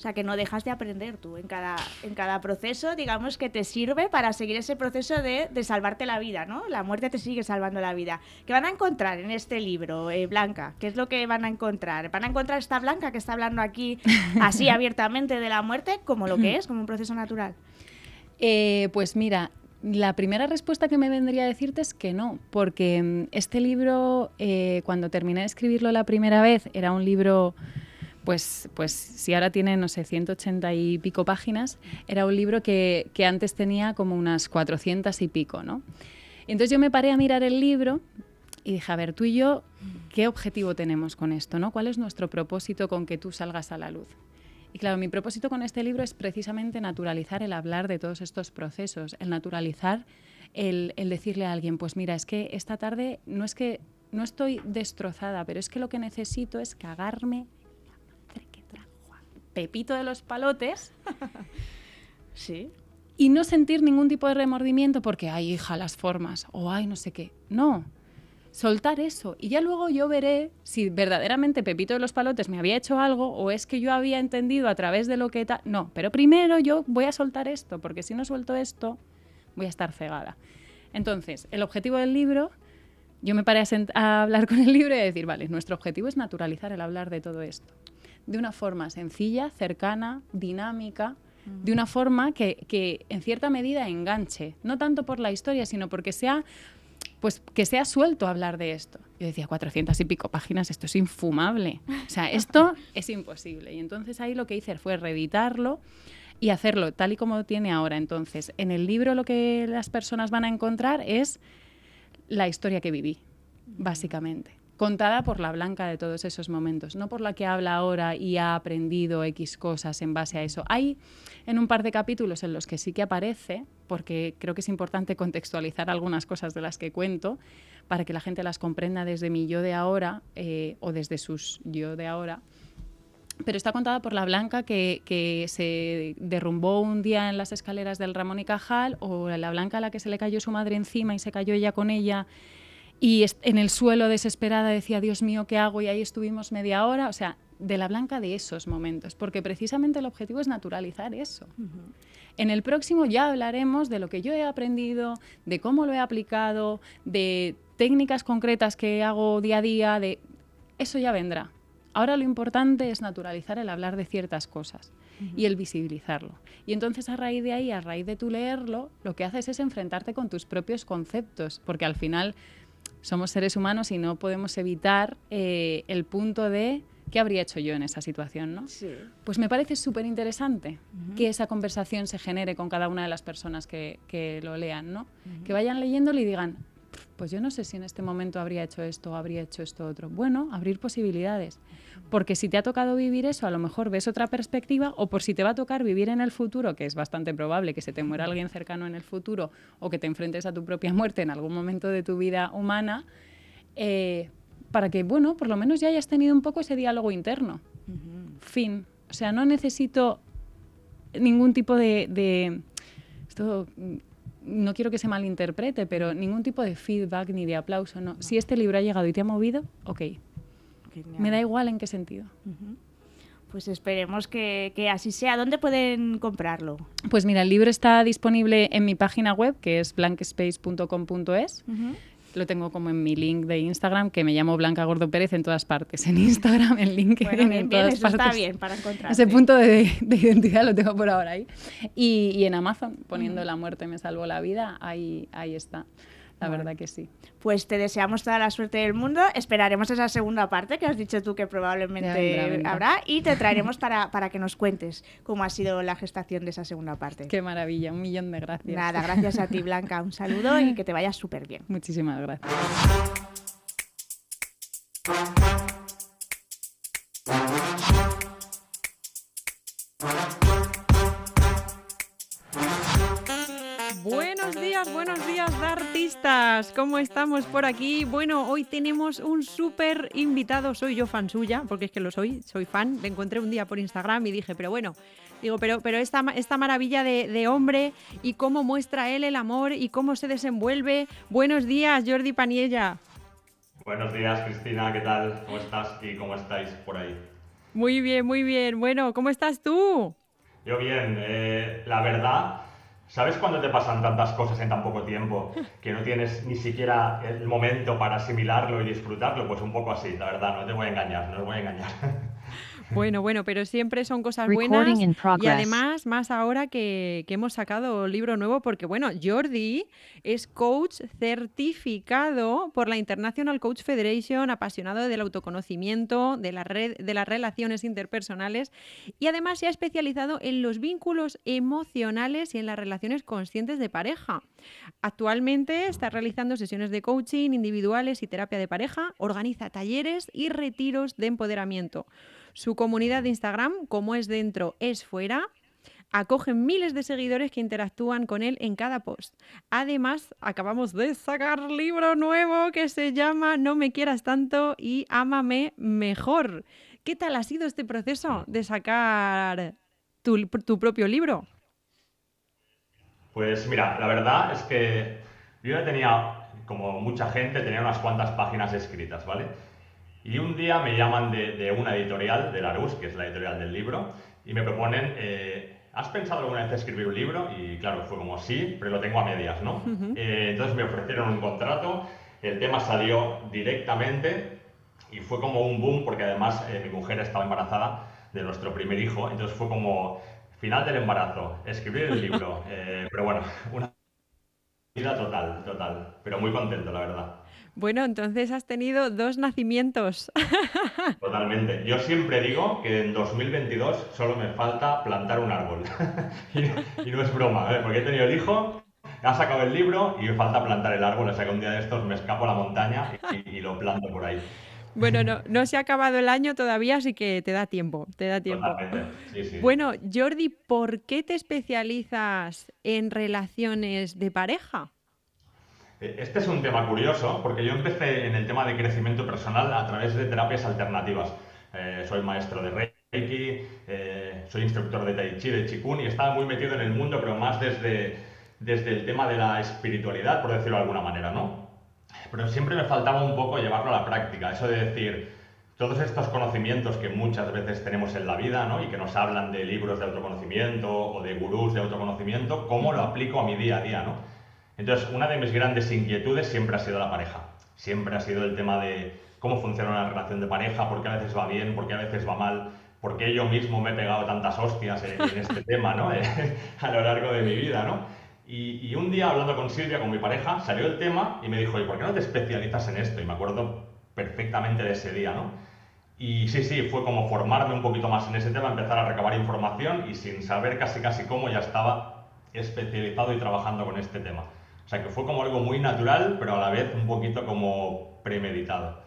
O sea, que no dejas de aprender tú en cada, en cada proceso, digamos, que te sirve para seguir ese proceso de, de salvarte la vida, ¿no? La muerte te sigue salvando la vida. ¿Qué van a encontrar en este libro, eh, Blanca? ¿Qué es lo que van a encontrar? ¿Van a encontrar esta Blanca que está hablando aquí así abiertamente de la muerte como lo que es, como un proceso natural? Eh, pues mira, La primera respuesta que me vendría a decirte es que no, porque mm, este libro, eh, cuando terminé de escribirlo la primera vez, era un libro, pues, pues si ahora tiene, no sé, 180 y pico páginas, era un libro que, que antes tenía como unas 400 y pico, ¿no? Entonces yo me paré a mirar el libro y dije, a ver, tú y yo, ¿qué objetivo tenemos con esto? ¿no? ¿Cuál es nuestro propósito con que tú salgas a la luz? Y claro, mi propósito con este libro es precisamente naturalizar el hablar de todos estos procesos, el naturalizar el, decirle a alguien, pues mira, es que esta tarde no es que no estoy destrozada, pero es que lo que necesito es cagarme Pepito de los palotes. sí. Y no sentir ningún tipo de remordimiento porque, ay, hija, las formas, o ay, no sé qué. No, soltar eso. Y ya luego yo veré si verdaderamente Pepito de los Palotes me había hecho algo o es que yo había entendido a través de lo que... tal no, pero primero yo voy a soltar esto, porque si no suelto esto, voy a estar cegada. Entonces, el objetivo del libro, yo me paré a, hablar con el libro y a decir, vale, nuestro objetivo es naturalizar el hablar de todo esto. De una forma sencilla, cercana, dinámica, de una forma que, que, en cierta medida enganche, no tanto por la historia, sino porque sea pues que sea suelto hablar de esto. Yo decía, 400 y pico páginas, esto es infumable. O sea, esto es imposible. Y entonces ahí lo que hice fue reeditarlo y hacerlo tal y como tiene ahora. Entonces, en el libro lo que las personas van a encontrar es la historia que viví, básicamente contada por la blanca de todos esos momentos, no por la que habla ahora y ha aprendido X cosas en base a eso. Hay en un par de capítulos en los que sí que aparece, porque creo que es importante contextualizar algunas cosas de las que cuento para que la gente las comprenda desde mi yo de ahora eh, o desde sus yo de ahora. Pero está contada por la Blanca que, que, se derrumbó un día en las escaleras del Ramón y Cajal, o la Blanca a la que se le cayó su madre encima y se cayó ella con ella y en el suelo desesperada decía, Dios mío, ¿qué hago? Y ahí estuvimos media hora, o sea, de la blanca de esos momentos, porque precisamente el objetivo es naturalizar eso. En el próximo ya hablaremos de lo que yo he aprendido, de cómo lo he aplicado, de técnicas concretas que hago día a día, de eso ya vendrá. Ahora lo importante es naturalizar el hablar de ciertas cosas y el visibilizarlo. Y entonces a raíz de ahí, a raíz de tu leerlo, lo que haces es enfrentarte con tus propios conceptos, porque al final somos seres humanos y no podemos evitar eh, el punto de qué habría hecho yo en esa situación, ¿no? Pues me parece súper interesante que esa conversación se genere con cada una de las personas que, que lo lean, ¿no? Que vayan leyéndolo y digan, pues yo no sé si en este momento habría hecho esto o habría hecho esto otro. Bueno, abrir posibilidades. Porque si te ha tocado vivir eso, a lo mejor ves otra perspectiva, o por si te va a tocar vivir en el futuro, que es bastante probable que se te muera alguien cercano en el futuro, o que te enfrentes a tu propia muerte en algún momento de tu vida humana, eh, para que, bueno, por lo menos ya hayas tenido un poco ese diálogo interno. Fin. O sea, no necesito ningún tipo de, de esto no quiero que se malinterprete, pero ningún tipo de feedback ni de aplauso. No. Si este libro ha llegado y te ha movido, ok. Me da igual en qué sentido. Pues esperemos que, así sea. ¿Dónde pueden comprarlo? Pues mira, el libro está disponible en mi página web, que es blankspace.com.es lo tengo como en mi link de Instagram, que me llamo Blanca Gordo Pérez en todas partes. En Instagram, en LinkedIn, en todas partes. Está bien para encontrar. Ese punto de, identidad lo tengo por ahora ahí. Y, en Amazon, poniendo La muerte me salvó la vida, ahí, ahí está. La verdad que sí. Pues te deseamos toda la suerte del mundo. Esperaremos esa segunda parte que has dicho tú que probablemente habrá y te traeremos para, para, que nos cuentes cómo ha sido la gestación de esa segunda parte. Qué maravilla, un millón de gracias. Nada, gracias a ti Blanca. Un saludo y que te vaya súper bien. Muchísimas gracias. Buenos días, artistas. ¿Cómo estamos por aquí? Bueno, hoy tenemos un súper invitado. Soy yo fan suya, porque es que lo soy, soy fan. Le encontré un día por Instagram y dije, pero bueno, digo, pero, pero esta, esta maravilla de, de hombre y cómo muestra él el amor y cómo se desenvuelve. Buenos días, Jordi Paniella. Buenos días, Cristina, ¿qué tal? ¿Cómo estás y cómo estáis por ahí? Muy bien, muy bien. Bueno, ¿cómo estás tú? Yo bien, eh, la verdad ¿Sabes cuando te pasan tantas cosas en tan poco tiempo que no tienes ni siquiera el momento para asimilarlo y disfrutarlo? Pues un poco así, la verdad, no te voy a engañar, no os voy a engañar. Bueno, bueno, pero siempre son cosas buenas. Y además, más ahora que, que, hemos sacado libro nuevo, porque bueno, Jordi es coach certificado por la International Coach Federation, apasionado del autoconocimiento, de la red, de las relaciones interpersonales y además se ha especializado en los vínculos emocionales y en las relaciones conscientes de pareja. Actualmente está realizando sesiones de coaching individuales y terapia de pareja, organiza talleres y retiros de empoderamiento. Su comunidad de Instagram, como es dentro, es fuera, acoge miles de seguidores que interactúan con él en cada post. Además, acabamos de sacar libro nuevo que se llama No me quieras tanto y ámame mejor. ¿Qué tal ha sido este proceso de sacar tu, tu propio libro? Pues mira, la verdad es que yo ya tenía, como mucha gente, tenía unas cuantas páginas escritas, ¿vale? Y un día me llaman de, una editorial, de Larus, que es la editorial del libro, y me proponen, eh, ¿has pensado alguna vez escribir un libro? Y claro, fue como sí, pero lo tengo a medias, ¿no? Eh, entonces me ofrecieron un contrato, el tema salió directamente y fue como un boom, porque además eh, mi mujer estaba embarazada de nuestro primer hijo, entonces fue como final del embarazo, escribir el libro, pero bueno, una vida total, total, pero muy contento, la verdad. Bueno, entonces has tenido dos nacimientos. Totalmente. Yo siempre digo que en 2022 solo me falta plantar un árbol. y, no es broma, ¿eh? porque he tenido el hijo, ha sacado el libro y me falta plantar el árbol. O sea que un día de estos me escapo a la montaña y, lo planto por ahí. Bueno, no, no, se ha acabado el año todavía, así que te da tiempo, te da tiempo. Sí, sí. Bueno, Jordi, ¿por qué te especializas en relaciones de pareja? Eh, este es un tema curioso porque yo empecé en el tema de crecimiento personal a través de terapias alternativas. Eh, soy maestro de Reiki, eh, soy instructor de Tai Chi, de Chikun y estaba muy metido en el mundo, pero más desde, desde el tema de la espiritualidad, por decirlo de alguna manera, ¿no? Pero siempre me faltaba un poco llevarlo a la práctica, eso de decir, todos estos conocimientos que muchas veces tenemos en la vida ¿no? y que nos hablan de libros de autoconocimiento o de gurús de autoconocimiento, ¿cómo lo aplico a mi día a día? ¿no? Entonces, una de mis grandes inquietudes siempre ha sido la pareja. Siempre ha sido el tema de cómo funciona una relación de pareja, por qué a veces va bien, por qué a veces va mal, por qué yo mismo me he pegado tantas hostias en, este tema, ¿no? a lo largo de mi vida, ¿no? Y, un día hablando con Silvia, con mi pareja, salió el tema y me dijo, ¿y por qué no te especializas en esto? Y me acuerdo perfectamente de ese día, ¿no? Y sí, sí, fue como formarme un poquito más en ese tema, empezar a recabar información y sin saber casi casi cómo ya estaba especializado y trabajando con este tema. O sea, que fue como algo muy natural, pero a la vez un poquito como premeditado.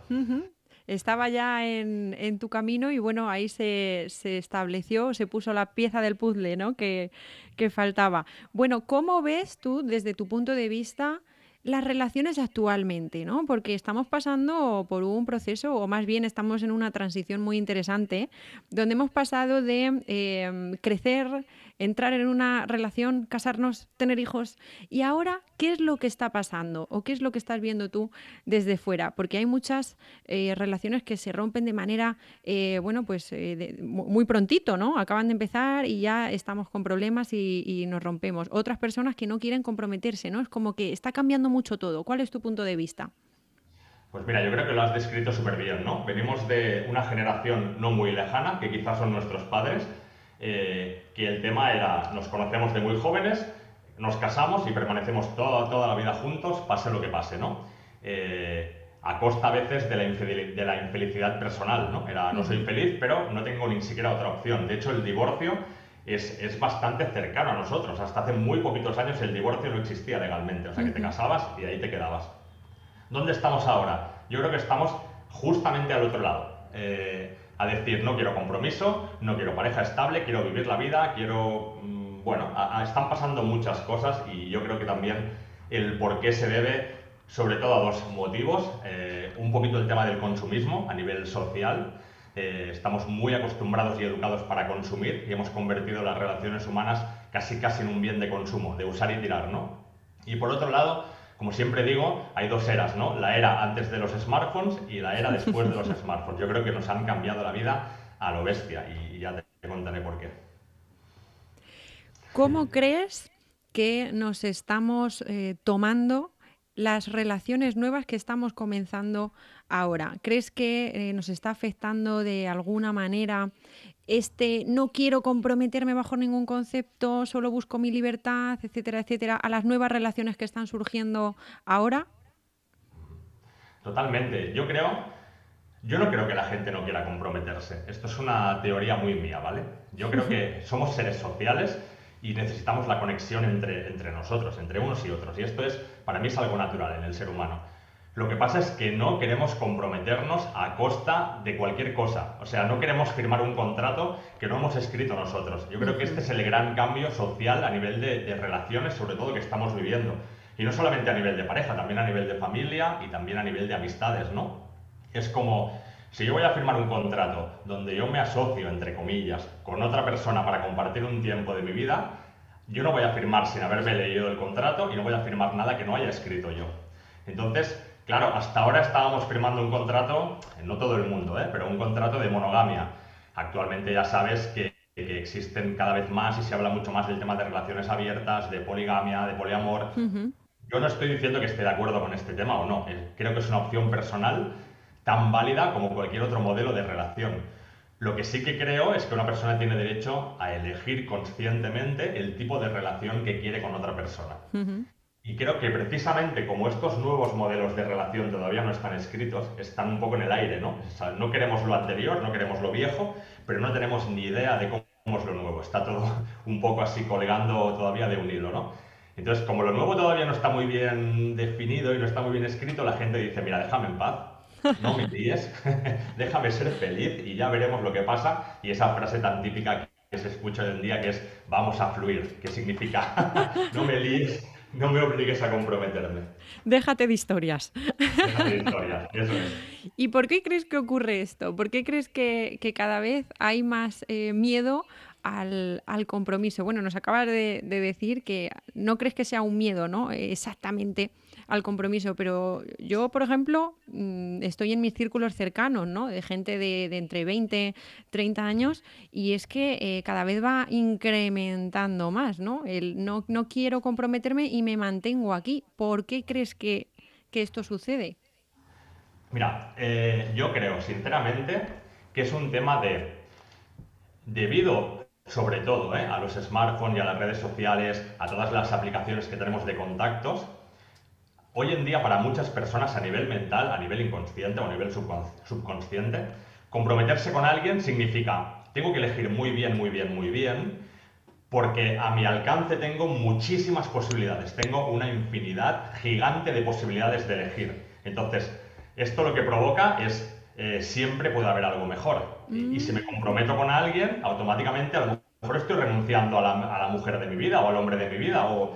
Estaba ya en, tu camino y bueno, ahí se, estableció, se puso la pieza del puzzle ¿no? que, que faltaba. Bueno, ¿cómo ves tú desde tu punto de vista? las relaciones actualmente, ¿no? Porque estamos pasando por un proceso, o más bien estamos en una transición muy interesante, donde hemos pasado de eh, crecer entrar en una relación, casarnos, tener hijos. ¿Y ahora qué es lo que está pasando o qué es lo que estás viendo tú desde fuera? Porque hay muchas eh, relaciones que se rompen de manera, eh, bueno, pues eh, muy prontito, ¿no? Acaban de empezar y ya estamos con problemas y, y, nos rompemos. Otras personas que no quieren comprometerse, ¿no? Es como que está cambiando mucho todo. ¿Cuál es tu punto de vista? Pues mira, yo creo que lo has descrito súper bien, ¿no? Venimos de una generación no muy lejana, que quizás son nuestros padres, eh, que el tema era, nos conocemos de muy jóvenes, nos casamos y permanecemos toda, toda la vida juntos, pase lo que pase, ¿no? Eh, a costa a veces de la, de la, infelicidad personal, ¿no? Era, no soy feliz, pero no tengo ni siquiera otra opción. De hecho, el divorcio es, es, bastante cercano a nosotros. Hasta hace muy poquitos años el divorcio no existía legalmente, o sea que te casabas y ahí te quedabas. ¿Dónde estamos ahora? Yo creo que estamos justamente al otro lado. Eh, a decir, no quiero compromiso, no quiero pareja estable, quiero vivir la vida, quiero... Mm, bueno, están pasando muchas cosas y yo creo que también el por qué se debe sobre todo a dos motivos. Eh, un poquito el tema del consumismo a nivel social. Eh, estamos muy acostumbrados y educados para consumir y hemos convertido las relaciones humanas casi casi en un bien de consumo, de usar y tirar, ¿no? Y por otro lado, como siempre digo, hay dos eras, ¿no? La era antes de los smartphones y la era después de los smartphones. Yo creo que nos han cambiado la vida a lo bestia y ya te contaré por qué. ¿Cómo crees que nos estamos eh, tomando las relaciones nuevas que estamos comenzando ahora? ¿Crees que eh, nos está afectando de alguna manera este no quiero comprometerme bajo ningún concepto, solo busco mi libertad, etcétera, etcétera, a las nuevas relaciones que están surgiendo ahora? Totalmente. Yo creo, yo no creo que la gente no quiera comprometerse. Esto es una teoría muy mía, ¿vale? Yo creo que somos seres sociales y necesitamos la conexión entre, entre nosotros, entre unos y otros. Y esto es, para mí, es algo natural en el ser humano. Lo que pasa es que no queremos comprometernos a costa de cualquier cosa. O sea, no queremos firmar un contrato que no hemos escrito nosotros. Yo creo que este es el gran cambio social a nivel de, relaciones, sobre todo que estamos viviendo. Y no solamente a nivel de pareja, también a nivel de familia y también a nivel de amistades, ¿no? Es como, si yo voy a firmar un contrato donde yo me asocio, entre comillas, con otra persona para compartir un tiempo de mi vida, yo no voy a firmar sin haberme leído el contrato y no voy a firmar nada que no haya escrito yo. Entonces, Claro, hasta ahora estábamos firmando un contrato, no todo el mundo, ¿eh? pero un contrato de monogamia. Actualmente ya sabes que, existen cada vez más y se habla mucho más del tema de relaciones abiertas, de poligamia, de poliamor. Yo no estoy diciendo que esté de acuerdo con este tema o no. Eh, creo que es una opción personal tan válida como cualquier otro modelo de relación. Lo que sí que creo es que una persona tiene derecho a elegir conscientemente el tipo de relación que quiere con otra persona. Y creo que precisamente como estos nuevos modelos de relación todavía no están escritos, están un poco en el aire, ¿no? no queremos lo anterior, no queremos lo viejo, pero no tenemos ni idea de cómo es lo nuevo. Está todo un poco así colgando todavía de un hilo, ¿no? Entonces, como lo nuevo todavía no está muy bien definido y no está muy bien escrito, la gente dice, mira, déjame en paz, no me líes, déjame ser feliz y ya veremos lo que pasa. Y esa frase tan típica que se escucha hoy en día que es, vamos a fluir, que significa, no me líes, no me obligues a comprometerme. Déjate de historias. Déjate de historias, eso es. ¿Y por qué crees que ocurre esto? ¿Por qué crees que, cada vez hay más eh, miedo al, compromiso? Bueno, nos acabas de, de, decir que no crees que sea un miedo, ¿no? Exactamente al compromiso. Pero yo, por ejemplo, mm, estoy en mis círculos cercanos, ¿no? De gente de, entre 20, 30 años y es que eh, cada vez va incrementando más, ¿no? No, no quiero comprometerme y me mantengo aquí. ¿Por qué crees que, esto sucede? Mira, eh, yo creo, sinceramente, que es un tema de, debido sobre todo ¿eh? a los smartphones y a las redes sociales, a todas las aplicaciones que tenemos de contactos, Hoy en día para muchas personas a nivel mental, a nivel inconsciente o a nivel subconsciente, comprometerse con alguien significa, tengo que elegir muy bien, muy bien, muy bien, porque a mi alcance tengo muchísimas posibilidades, tengo una infinidad gigante de posibilidades de elegir. Entonces, esto lo que provoca es, eh, siempre puede haber algo mejor. Y, si me comprometo con alguien, automáticamente a lo mejor estoy renunciando a la, a la mujer de mi vida o al hombre de mi vida o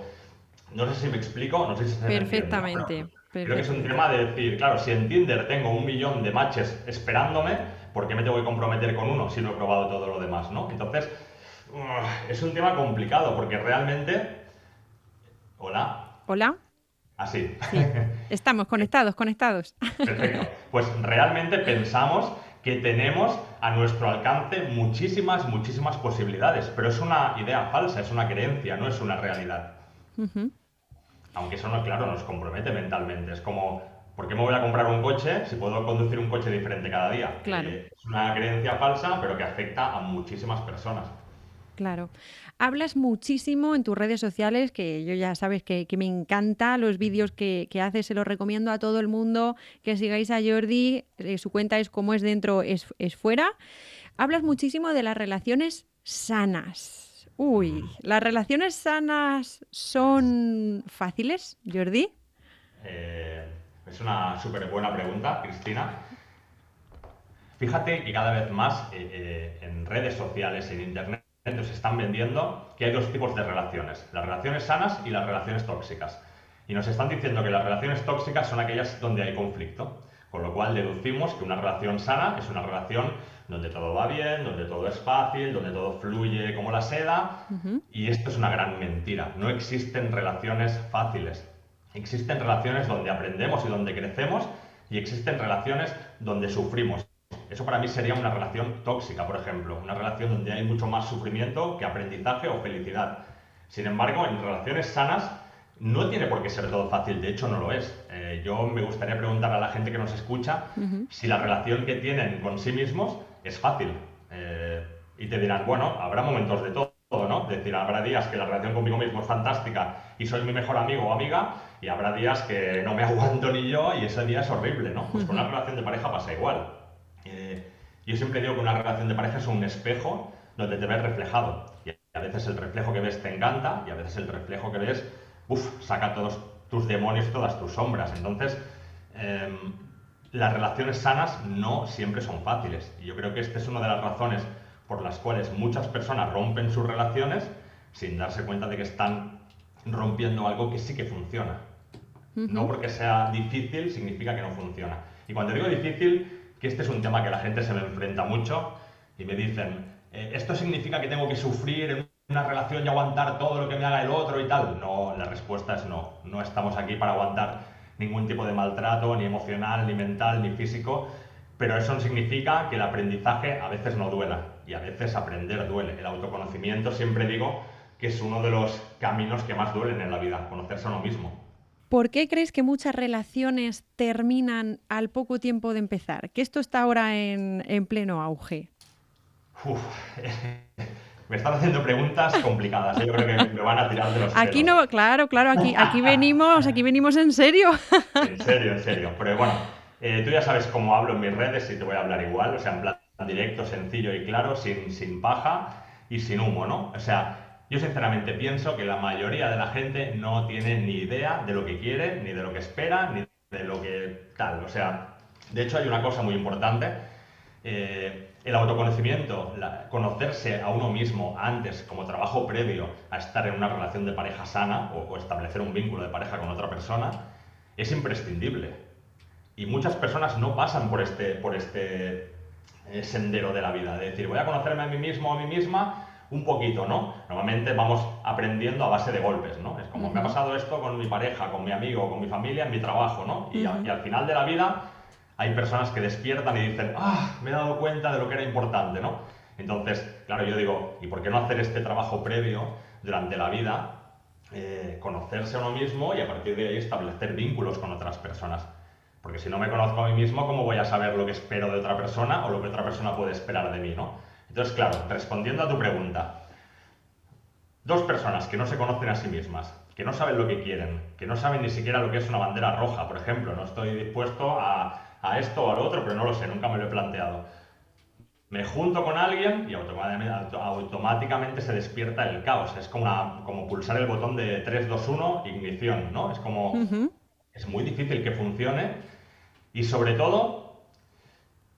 no sé si me explico, no sé si se Perfectamente. Creo que es un tema de decir, claro, si en Tinder tengo un millón de matches esperándome, ¿por qué me tengo que comprometer con uno si no he probado todo lo demás, no? Entonces, es un tema complicado porque realmente... Hola. Hola. Así. Ah, sí. Estamos conectados, conectados. Perfecto. Pues realmente pensamos que tenemos a nuestro alcance muchísimas, muchísimas posibilidades, pero es una idea falsa, es una creencia, no es una realidad. Aunque eso, no, claro, nos compromete mentalmente. Es como, ¿por qué me voy a comprar un coche si puedo conducir un coche diferente cada día? Claro. Eh, es una creencia falsa, pero que afecta a muchísimas personas. Claro. Hablas muchísimo en tus redes sociales, que yo ya sabes que, me encanta los vídeos que, haces, se los recomiendo a todo el mundo, que sigáis a Jordi, eh, su cuenta es como es dentro, es, es fuera. Hablas muchísimo de las relaciones sanas. Uy, ¿las relaciones sanas son fáciles, Jordi? Eh, es una súper buena pregunta, Cristina. Fíjate que cada vez más eh, eh, en redes sociales, en Internet, nos están vendiendo que hay dos tipos de relaciones, las relaciones sanas y las relaciones tóxicas. Y nos están diciendo que las relaciones tóxicas son aquellas donde hay conflicto, con lo cual deducimos que una relación sana es una relación donde todo va bien, donde todo es fácil, donde todo fluye como la seda. Y esto es una gran mentira. No existen relaciones fáciles. Existen relaciones donde aprendemos y donde crecemos y existen relaciones donde sufrimos. Eso para mí sería una relación tóxica, por ejemplo, una relación donde hay mucho más sufrimiento que aprendizaje o felicidad. Sin embargo, en relaciones sanas no tiene por qué ser todo fácil, de hecho no lo es. Eh, yo me gustaría preguntar a la gente que nos escucha si la relación que tienen con sí mismos es fácil. Eh, y te dirán, bueno, habrá momentos de todo, ¿no? Es decir, habrá días que la relación conmigo mismo es fantástica y soy mi mejor amigo o amiga, y habrá días que no me aguanto ni yo y ese día es horrible, ¿no? Pues con una relación de pareja pasa igual. Eh, yo siempre digo que una relación de pareja es un espejo donde te ves reflejado. Y a veces el reflejo que ves te encanta y a veces el reflejo que ves, uff, saca todos tus demonios, todas tus sombras. Entonces, em, las relaciones sanas no siempre son fáciles. Y yo creo que esta es una de las razones por las cuales muchas personas rompen sus relaciones sin darse cuenta de que están rompiendo algo que sí que funciona. No porque sea difícil significa que no funciona. Y cuando digo difícil, que este es un tema que la gente se me enfrenta mucho y me dicen, eh, ¿esto significa que tengo que sufrir en una relación y aguantar todo lo que me haga el otro y tal? No, la respuesta es no. No estamos aquí para aguantar ningún tipo de maltrato, ni emocional, ni mental, ni físico, pero eso no significa que el aprendizaje a veces no duela y a veces aprender duele. El autoconocimiento, siempre digo, que es uno de los caminos que más duelen en la vida, conocerse a uno mismo. ¿Por qué crees que muchas relaciones terminan al poco tiempo de empezar? Que esto está ahora en, pleno auge. me están haciendo preguntas complicadas. ¿eh? Yo creo que me van a tirar de los Aquí no, claro, claro, aquí, aquí venimos, aquí venimos en serio. en serio, en serio. Pero bueno, eh, tú ya sabes cómo hablo en mis redes y te voy a hablar igual, o sea, en plan directo, sencillo y claro, sin, sin paja y sin humo, ¿no? O sea, yo sinceramente pienso que la mayoría de la gente no tiene ni idea de lo que quiere, ni de lo que espera, ni de lo que tal. O sea, de hecho hay una cosa muy importante. Eh, el autoconocimiento, conocerse a uno mismo antes como trabajo previo a estar en una relación de pareja sana o, establecer un vínculo de pareja con otra persona, es imprescindible. Y muchas personas no pasan por este, por este eh, sendero de la vida, de decir, voy a conocerme a mí mismo o a mí misma un poquito, ¿no? Normalmente vamos aprendiendo a base de golpes, ¿no? Es como, me ha pasado esto con mi pareja, con mi amigo, con mi familia, en mi trabajo, ¿no? y al final de la vida hay personas que despiertan y dicen, ah, me he dado cuenta de lo que era importante, ¿no? Entonces, claro, yo digo, ¿y por qué no hacer este trabajo previo durante la vida? Eh, conocerse a uno mismo y a partir de ahí establecer vínculos con otras personas. Porque si no me conozco a mí mismo, ¿cómo voy a saber lo que espero de otra persona o lo que otra persona puede esperar de mí, ¿no? Entonces, claro, respondiendo a tu pregunta, dos personas que no se conocen a sí mismas, que no saben lo que quieren, que no saben ni siquiera lo que es una bandera roja, por ejemplo, no estoy dispuesto a a esto o a lo otro, pero no lo sé, nunca me lo he planteado. Me junto con alguien y automáticamente, se despierta el caos. Es como, como pulsar el botón de 3, 2, 1, ignición, ¿no? Es como... Es muy difícil que funcione y sobre todo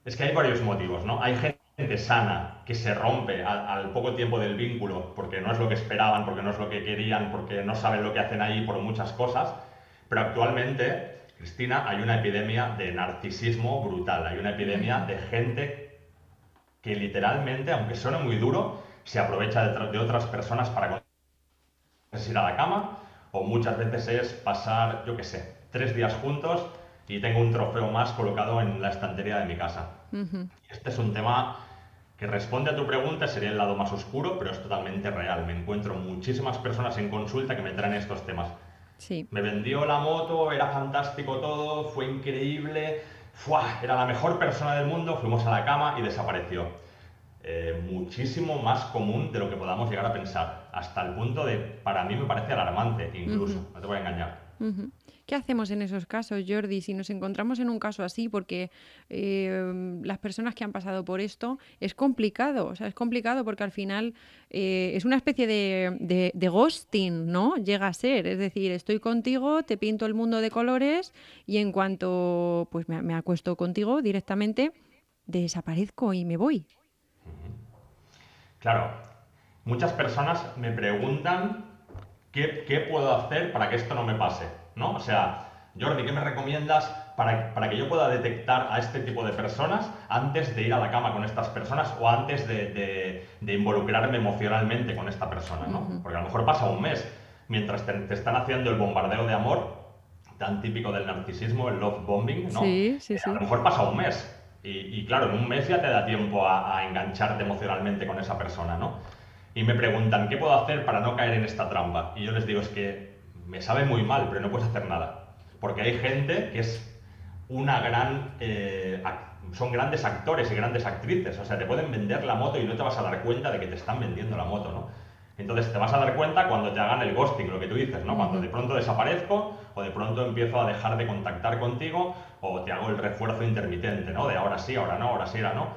es que hay varios motivos, ¿no? Hay gente sana que se rompe al, al, poco tiempo del vínculo porque no es lo que esperaban, porque no es lo que querían, porque no saben lo que hacen ahí por muchas cosas, pero actualmente Cristina, hay una epidemia de narcisismo brutal, hay una epidemia de gente que literalmente, aunque suene muy duro, se aprovecha de, otras personas para ir a la cama o muchas veces es pasar, yo qué sé, tres días juntos y tengo un trofeo más colocado en la estantería de mi casa. Este es un tema que responde a tu pregunta, sería el lado más oscuro, pero es totalmente real. Me encuentro muchísimas personas en consulta que me traen estos temas. Me vendió la moto, era fantástico todo, fue increíble, era la mejor persona del mundo, fuimos a la cama y desapareció. Eh, muchísimo más común de lo que podamos llegar a pensar, hasta el punto de, para mí me parece alarmante incluso, no te voy a engañar. ¿Qué hacemos en esos casos, Jordi, si nos encontramos en un caso así? Porque eh, las personas que han pasado por esto es complicado, o sea, es complicado porque al final eh, es una especie de, ghosting, ¿no? Llega a ser, es decir, estoy contigo, te pinto el mundo de colores y en cuanto pues me, acuesto contigo directamente, desaparezco y me voy. Claro, muchas personas me preguntan qué puedo hacer para que esto no me pase. ¿No? O sea, Jordi, ¿qué me recomiendas para, para, que yo pueda detectar a este tipo de personas antes de ir a la cama con estas personas o antes de, de, involucrarme emocionalmente con esta persona, ¿no? Porque a lo mejor pasa un mes mientras te, están haciendo el bombardeo de amor, tan típico del narcisismo, el love bombing, ¿no? Sí, sí, sí. A lo mejor pasa un mes. Y, y, claro, en un mes ya te da tiempo a, a engancharte emocionalmente con esa persona, ¿no? Y me preguntan, ¿qué puedo hacer para no caer en esta trampa? Y yo les digo, es que me sabe muy mal, pero no puedes hacer nada. Porque hay gente que es una gran... Eh, son grandes actores y grandes actrices, o sea, te pueden vender la moto y no te vas a dar cuenta de que te están vendiendo la moto, ¿no? Entonces te vas a dar cuenta cuando te hagan el ghosting, lo que tú dices, ¿no? Cuando de pronto desaparezco o de pronto empiezo a dejar de contactar contigo o te hago el refuerzo intermitente, ¿no? De ahora sí, ahora no, ahora sí, ahora no.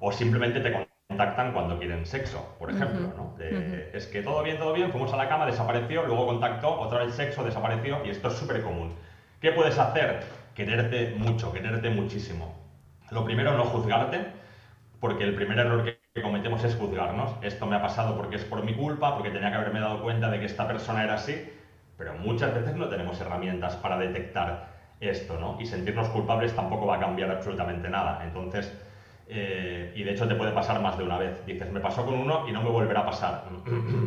O simplemente te contactan cuando quieren sexo, por ejemplo, ¿no? Es que todo bien, todo bien, fuimos a la cama, desapareció, luego contactó, otra vez sexo, desapareció y esto es súper común. ¿Qué puedes hacer? Quererte mucho, quererte muchísimo. Lo primero, no juzgarte, porque el primer error que cometemos es juzgarnos. Esto me ha pasado porque es por mi culpa, porque tenía que haberme dado cuenta de que esta persona era así, pero muchas veces no tenemos herramientas para detectar esto, ¿no? Y sentirnos culpables tampoco va a cambiar absolutamente nada. Entonces, eh, y de hecho te puede pasar más de una vez. Dices, me pasó con uno y no me volverá a pasar.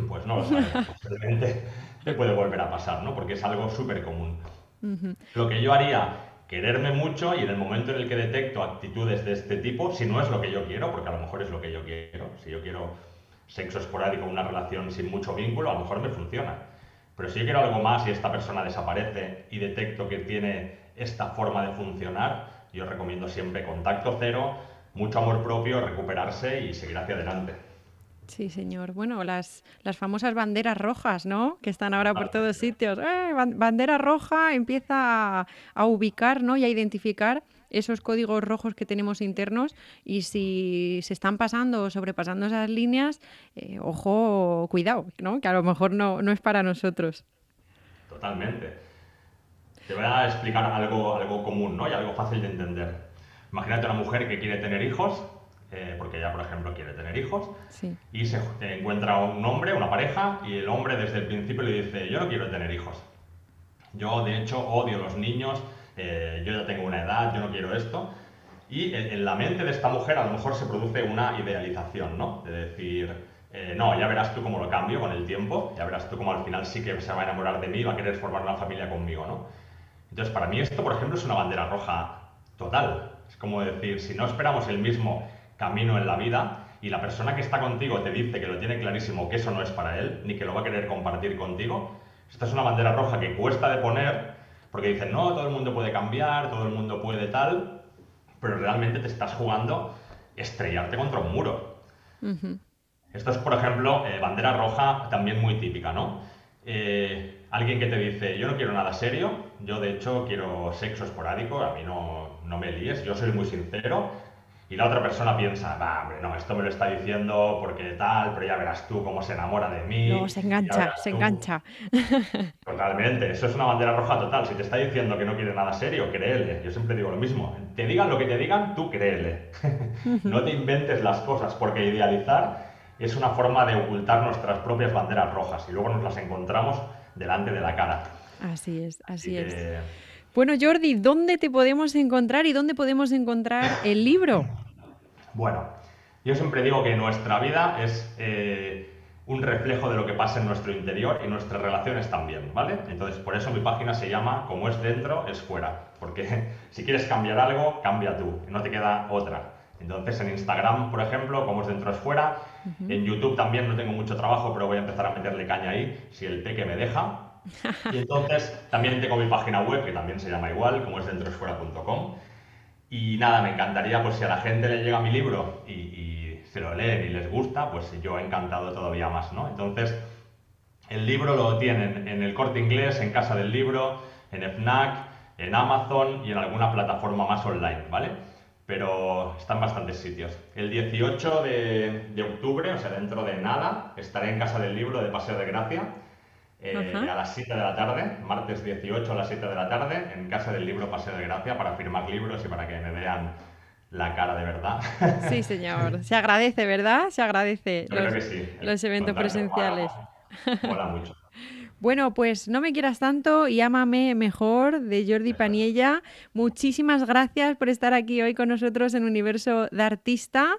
pues no lo sabes, posiblemente te puede volver a pasar, ¿no? Porque es algo súper común. Lo que yo haría, quererme mucho y en el momento en el que detecto actitudes de este tipo, si no es lo que yo quiero, porque a lo mejor es lo que yo quiero, si yo quiero sexo esporádico, una relación sin mucho vínculo, a lo mejor me funciona. Pero si yo quiero algo más y esta persona desaparece y detecto que tiene esta forma de funcionar, yo recomiendo siempre contacto cero, mucho amor propio, recuperarse y seguir hacia adelante. Sí, señor. Bueno, las, las famosas banderas rojas, ¿no? Que están ahora por todos sitios. ¡Eh, bandera roja empieza a, ubicar ¿no? y a identificar esos códigos rojos que tenemos internos y si se están pasando o sobrepasando esas líneas, eh, ojo, cuidado, ¿no? Que a lo mejor no, no es para nosotros. Totalmente. Te voy a explicar algo, algo común ¿no? y algo fácil de entender. Imagínate una mujer que quiere tener hijos, eh, porque ella, por ejemplo, quiere tener hijos, y se encuentra un hombre, una pareja, y el hombre desde el principio le dice, yo no quiero tener hijos. Yo, de hecho, odio los niños, eh, yo ya tengo una edad, yo no quiero esto. Y en, la mente de esta mujer a lo mejor se produce una idealización, ¿no? De decir, eh, no, ya verás tú cómo lo cambio con el tiempo, ya verás tú cómo al final sí que se va a enamorar de mí va a querer formar una familia conmigo, ¿no? Entonces, para mí esto, por ejemplo, es una bandera roja total. Es como decir, si no esperamos el mismo camino en la vida y la persona que está contigo te dice que lo tiene clarísimo, que eso no es para él, ni que lo va a querer compartir contigo, esta es una bandera roja que cuesta de poner, porque dicen, no, todo el mundo puede cambiar, todo el mundo puede tal, pero realmente te estás jugando estrellarte contra un muro. Esto es, por ejemplo, eh, bandera roja también muy típica, ¿no? Eh, alguien que te dice, yo no quiero nada serio, yo de hecho quiero sexo esporádico, a mí no, no me líes, yo soy muy sincero, y la otra persona piensa, va, hombre, no, esto me lo está diciendo porque tal, pero ya verás tú cómo se enamora de mí. No, se engancha, se engancha. Totalmente, eso es una bandera roja total. Si te está diciendo que no quiere nada serio, créele. Yo siempre digo lo mismo. Te digan lo que te digan, tú créele. no te inventes las cosas, porque idealizar es una forma de ocultar nuestras propias banderas rojas y luego nos las encontramos delante de la cara. Así es, así es. Bueno, Jordi, ¿dónde te podemos encontrar y dónde podemos encontrar el libro? Bueno, yo siempre digo que nuestra vida es eh, un reflejo de lo que pasa en nuestro interior y nuestras relaciones también, ¿vale? Entonces, por eso mi página se llama Como es dentro, es fuera. Porque si quieres cambiar algo, cambia tú, no te queda otra. Entonces, en Instagram, por ejemplo, Como es dentro, es fuera. En YouTube también no tengo mucho trabajo, pero voy a empezar a meterle caña ahí, si el que me deja. Y entonces también tengo mi página web, que también se llama igual, como es dentroesfuera.com. Y nada, me encantaría, pues si a la gente le llega mi libro y, se lo leen y les gusta, pues yo encantado todavía más, ¿no? Entonces, el libro lo tienen en el corte inglés, en Casa del Libro, en FNAC, en Amazon y en alguna plataforma más online, ¿vale? Pero está en bastantes sitios. El 18 de, de octubre, o sea, dentro de nada, estaré en Casa del Libro de Paseo de Gracia eh, a las 7 de la tarde, martes 18 a las 7 de la tarde, en Casa del Libro Paseo de Gracia para firmar libros y para que me vean la cara de verdad. Sí, señor. Se agradece, ¿verdad? Se agradece los, eventos presenciales. Mola, mucho. Bueno, pues no me quieras tanto y ámame mejor de Jordi Paniella. Muchísimas gracias por estar aquí hoy con nosotros en Universo de Artista.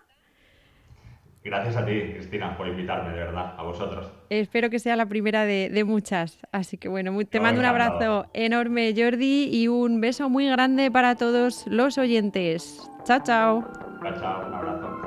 Gracias a ti, Cristina, por invitarme, de verdad, a vosotros. Espero que sea la primera de, muchas. Así que bueno, te mando un abrazo enorme, Jordi, y un beso muy grande para todos los oyentes. Chao, chao. Chao, chao, un abrazo.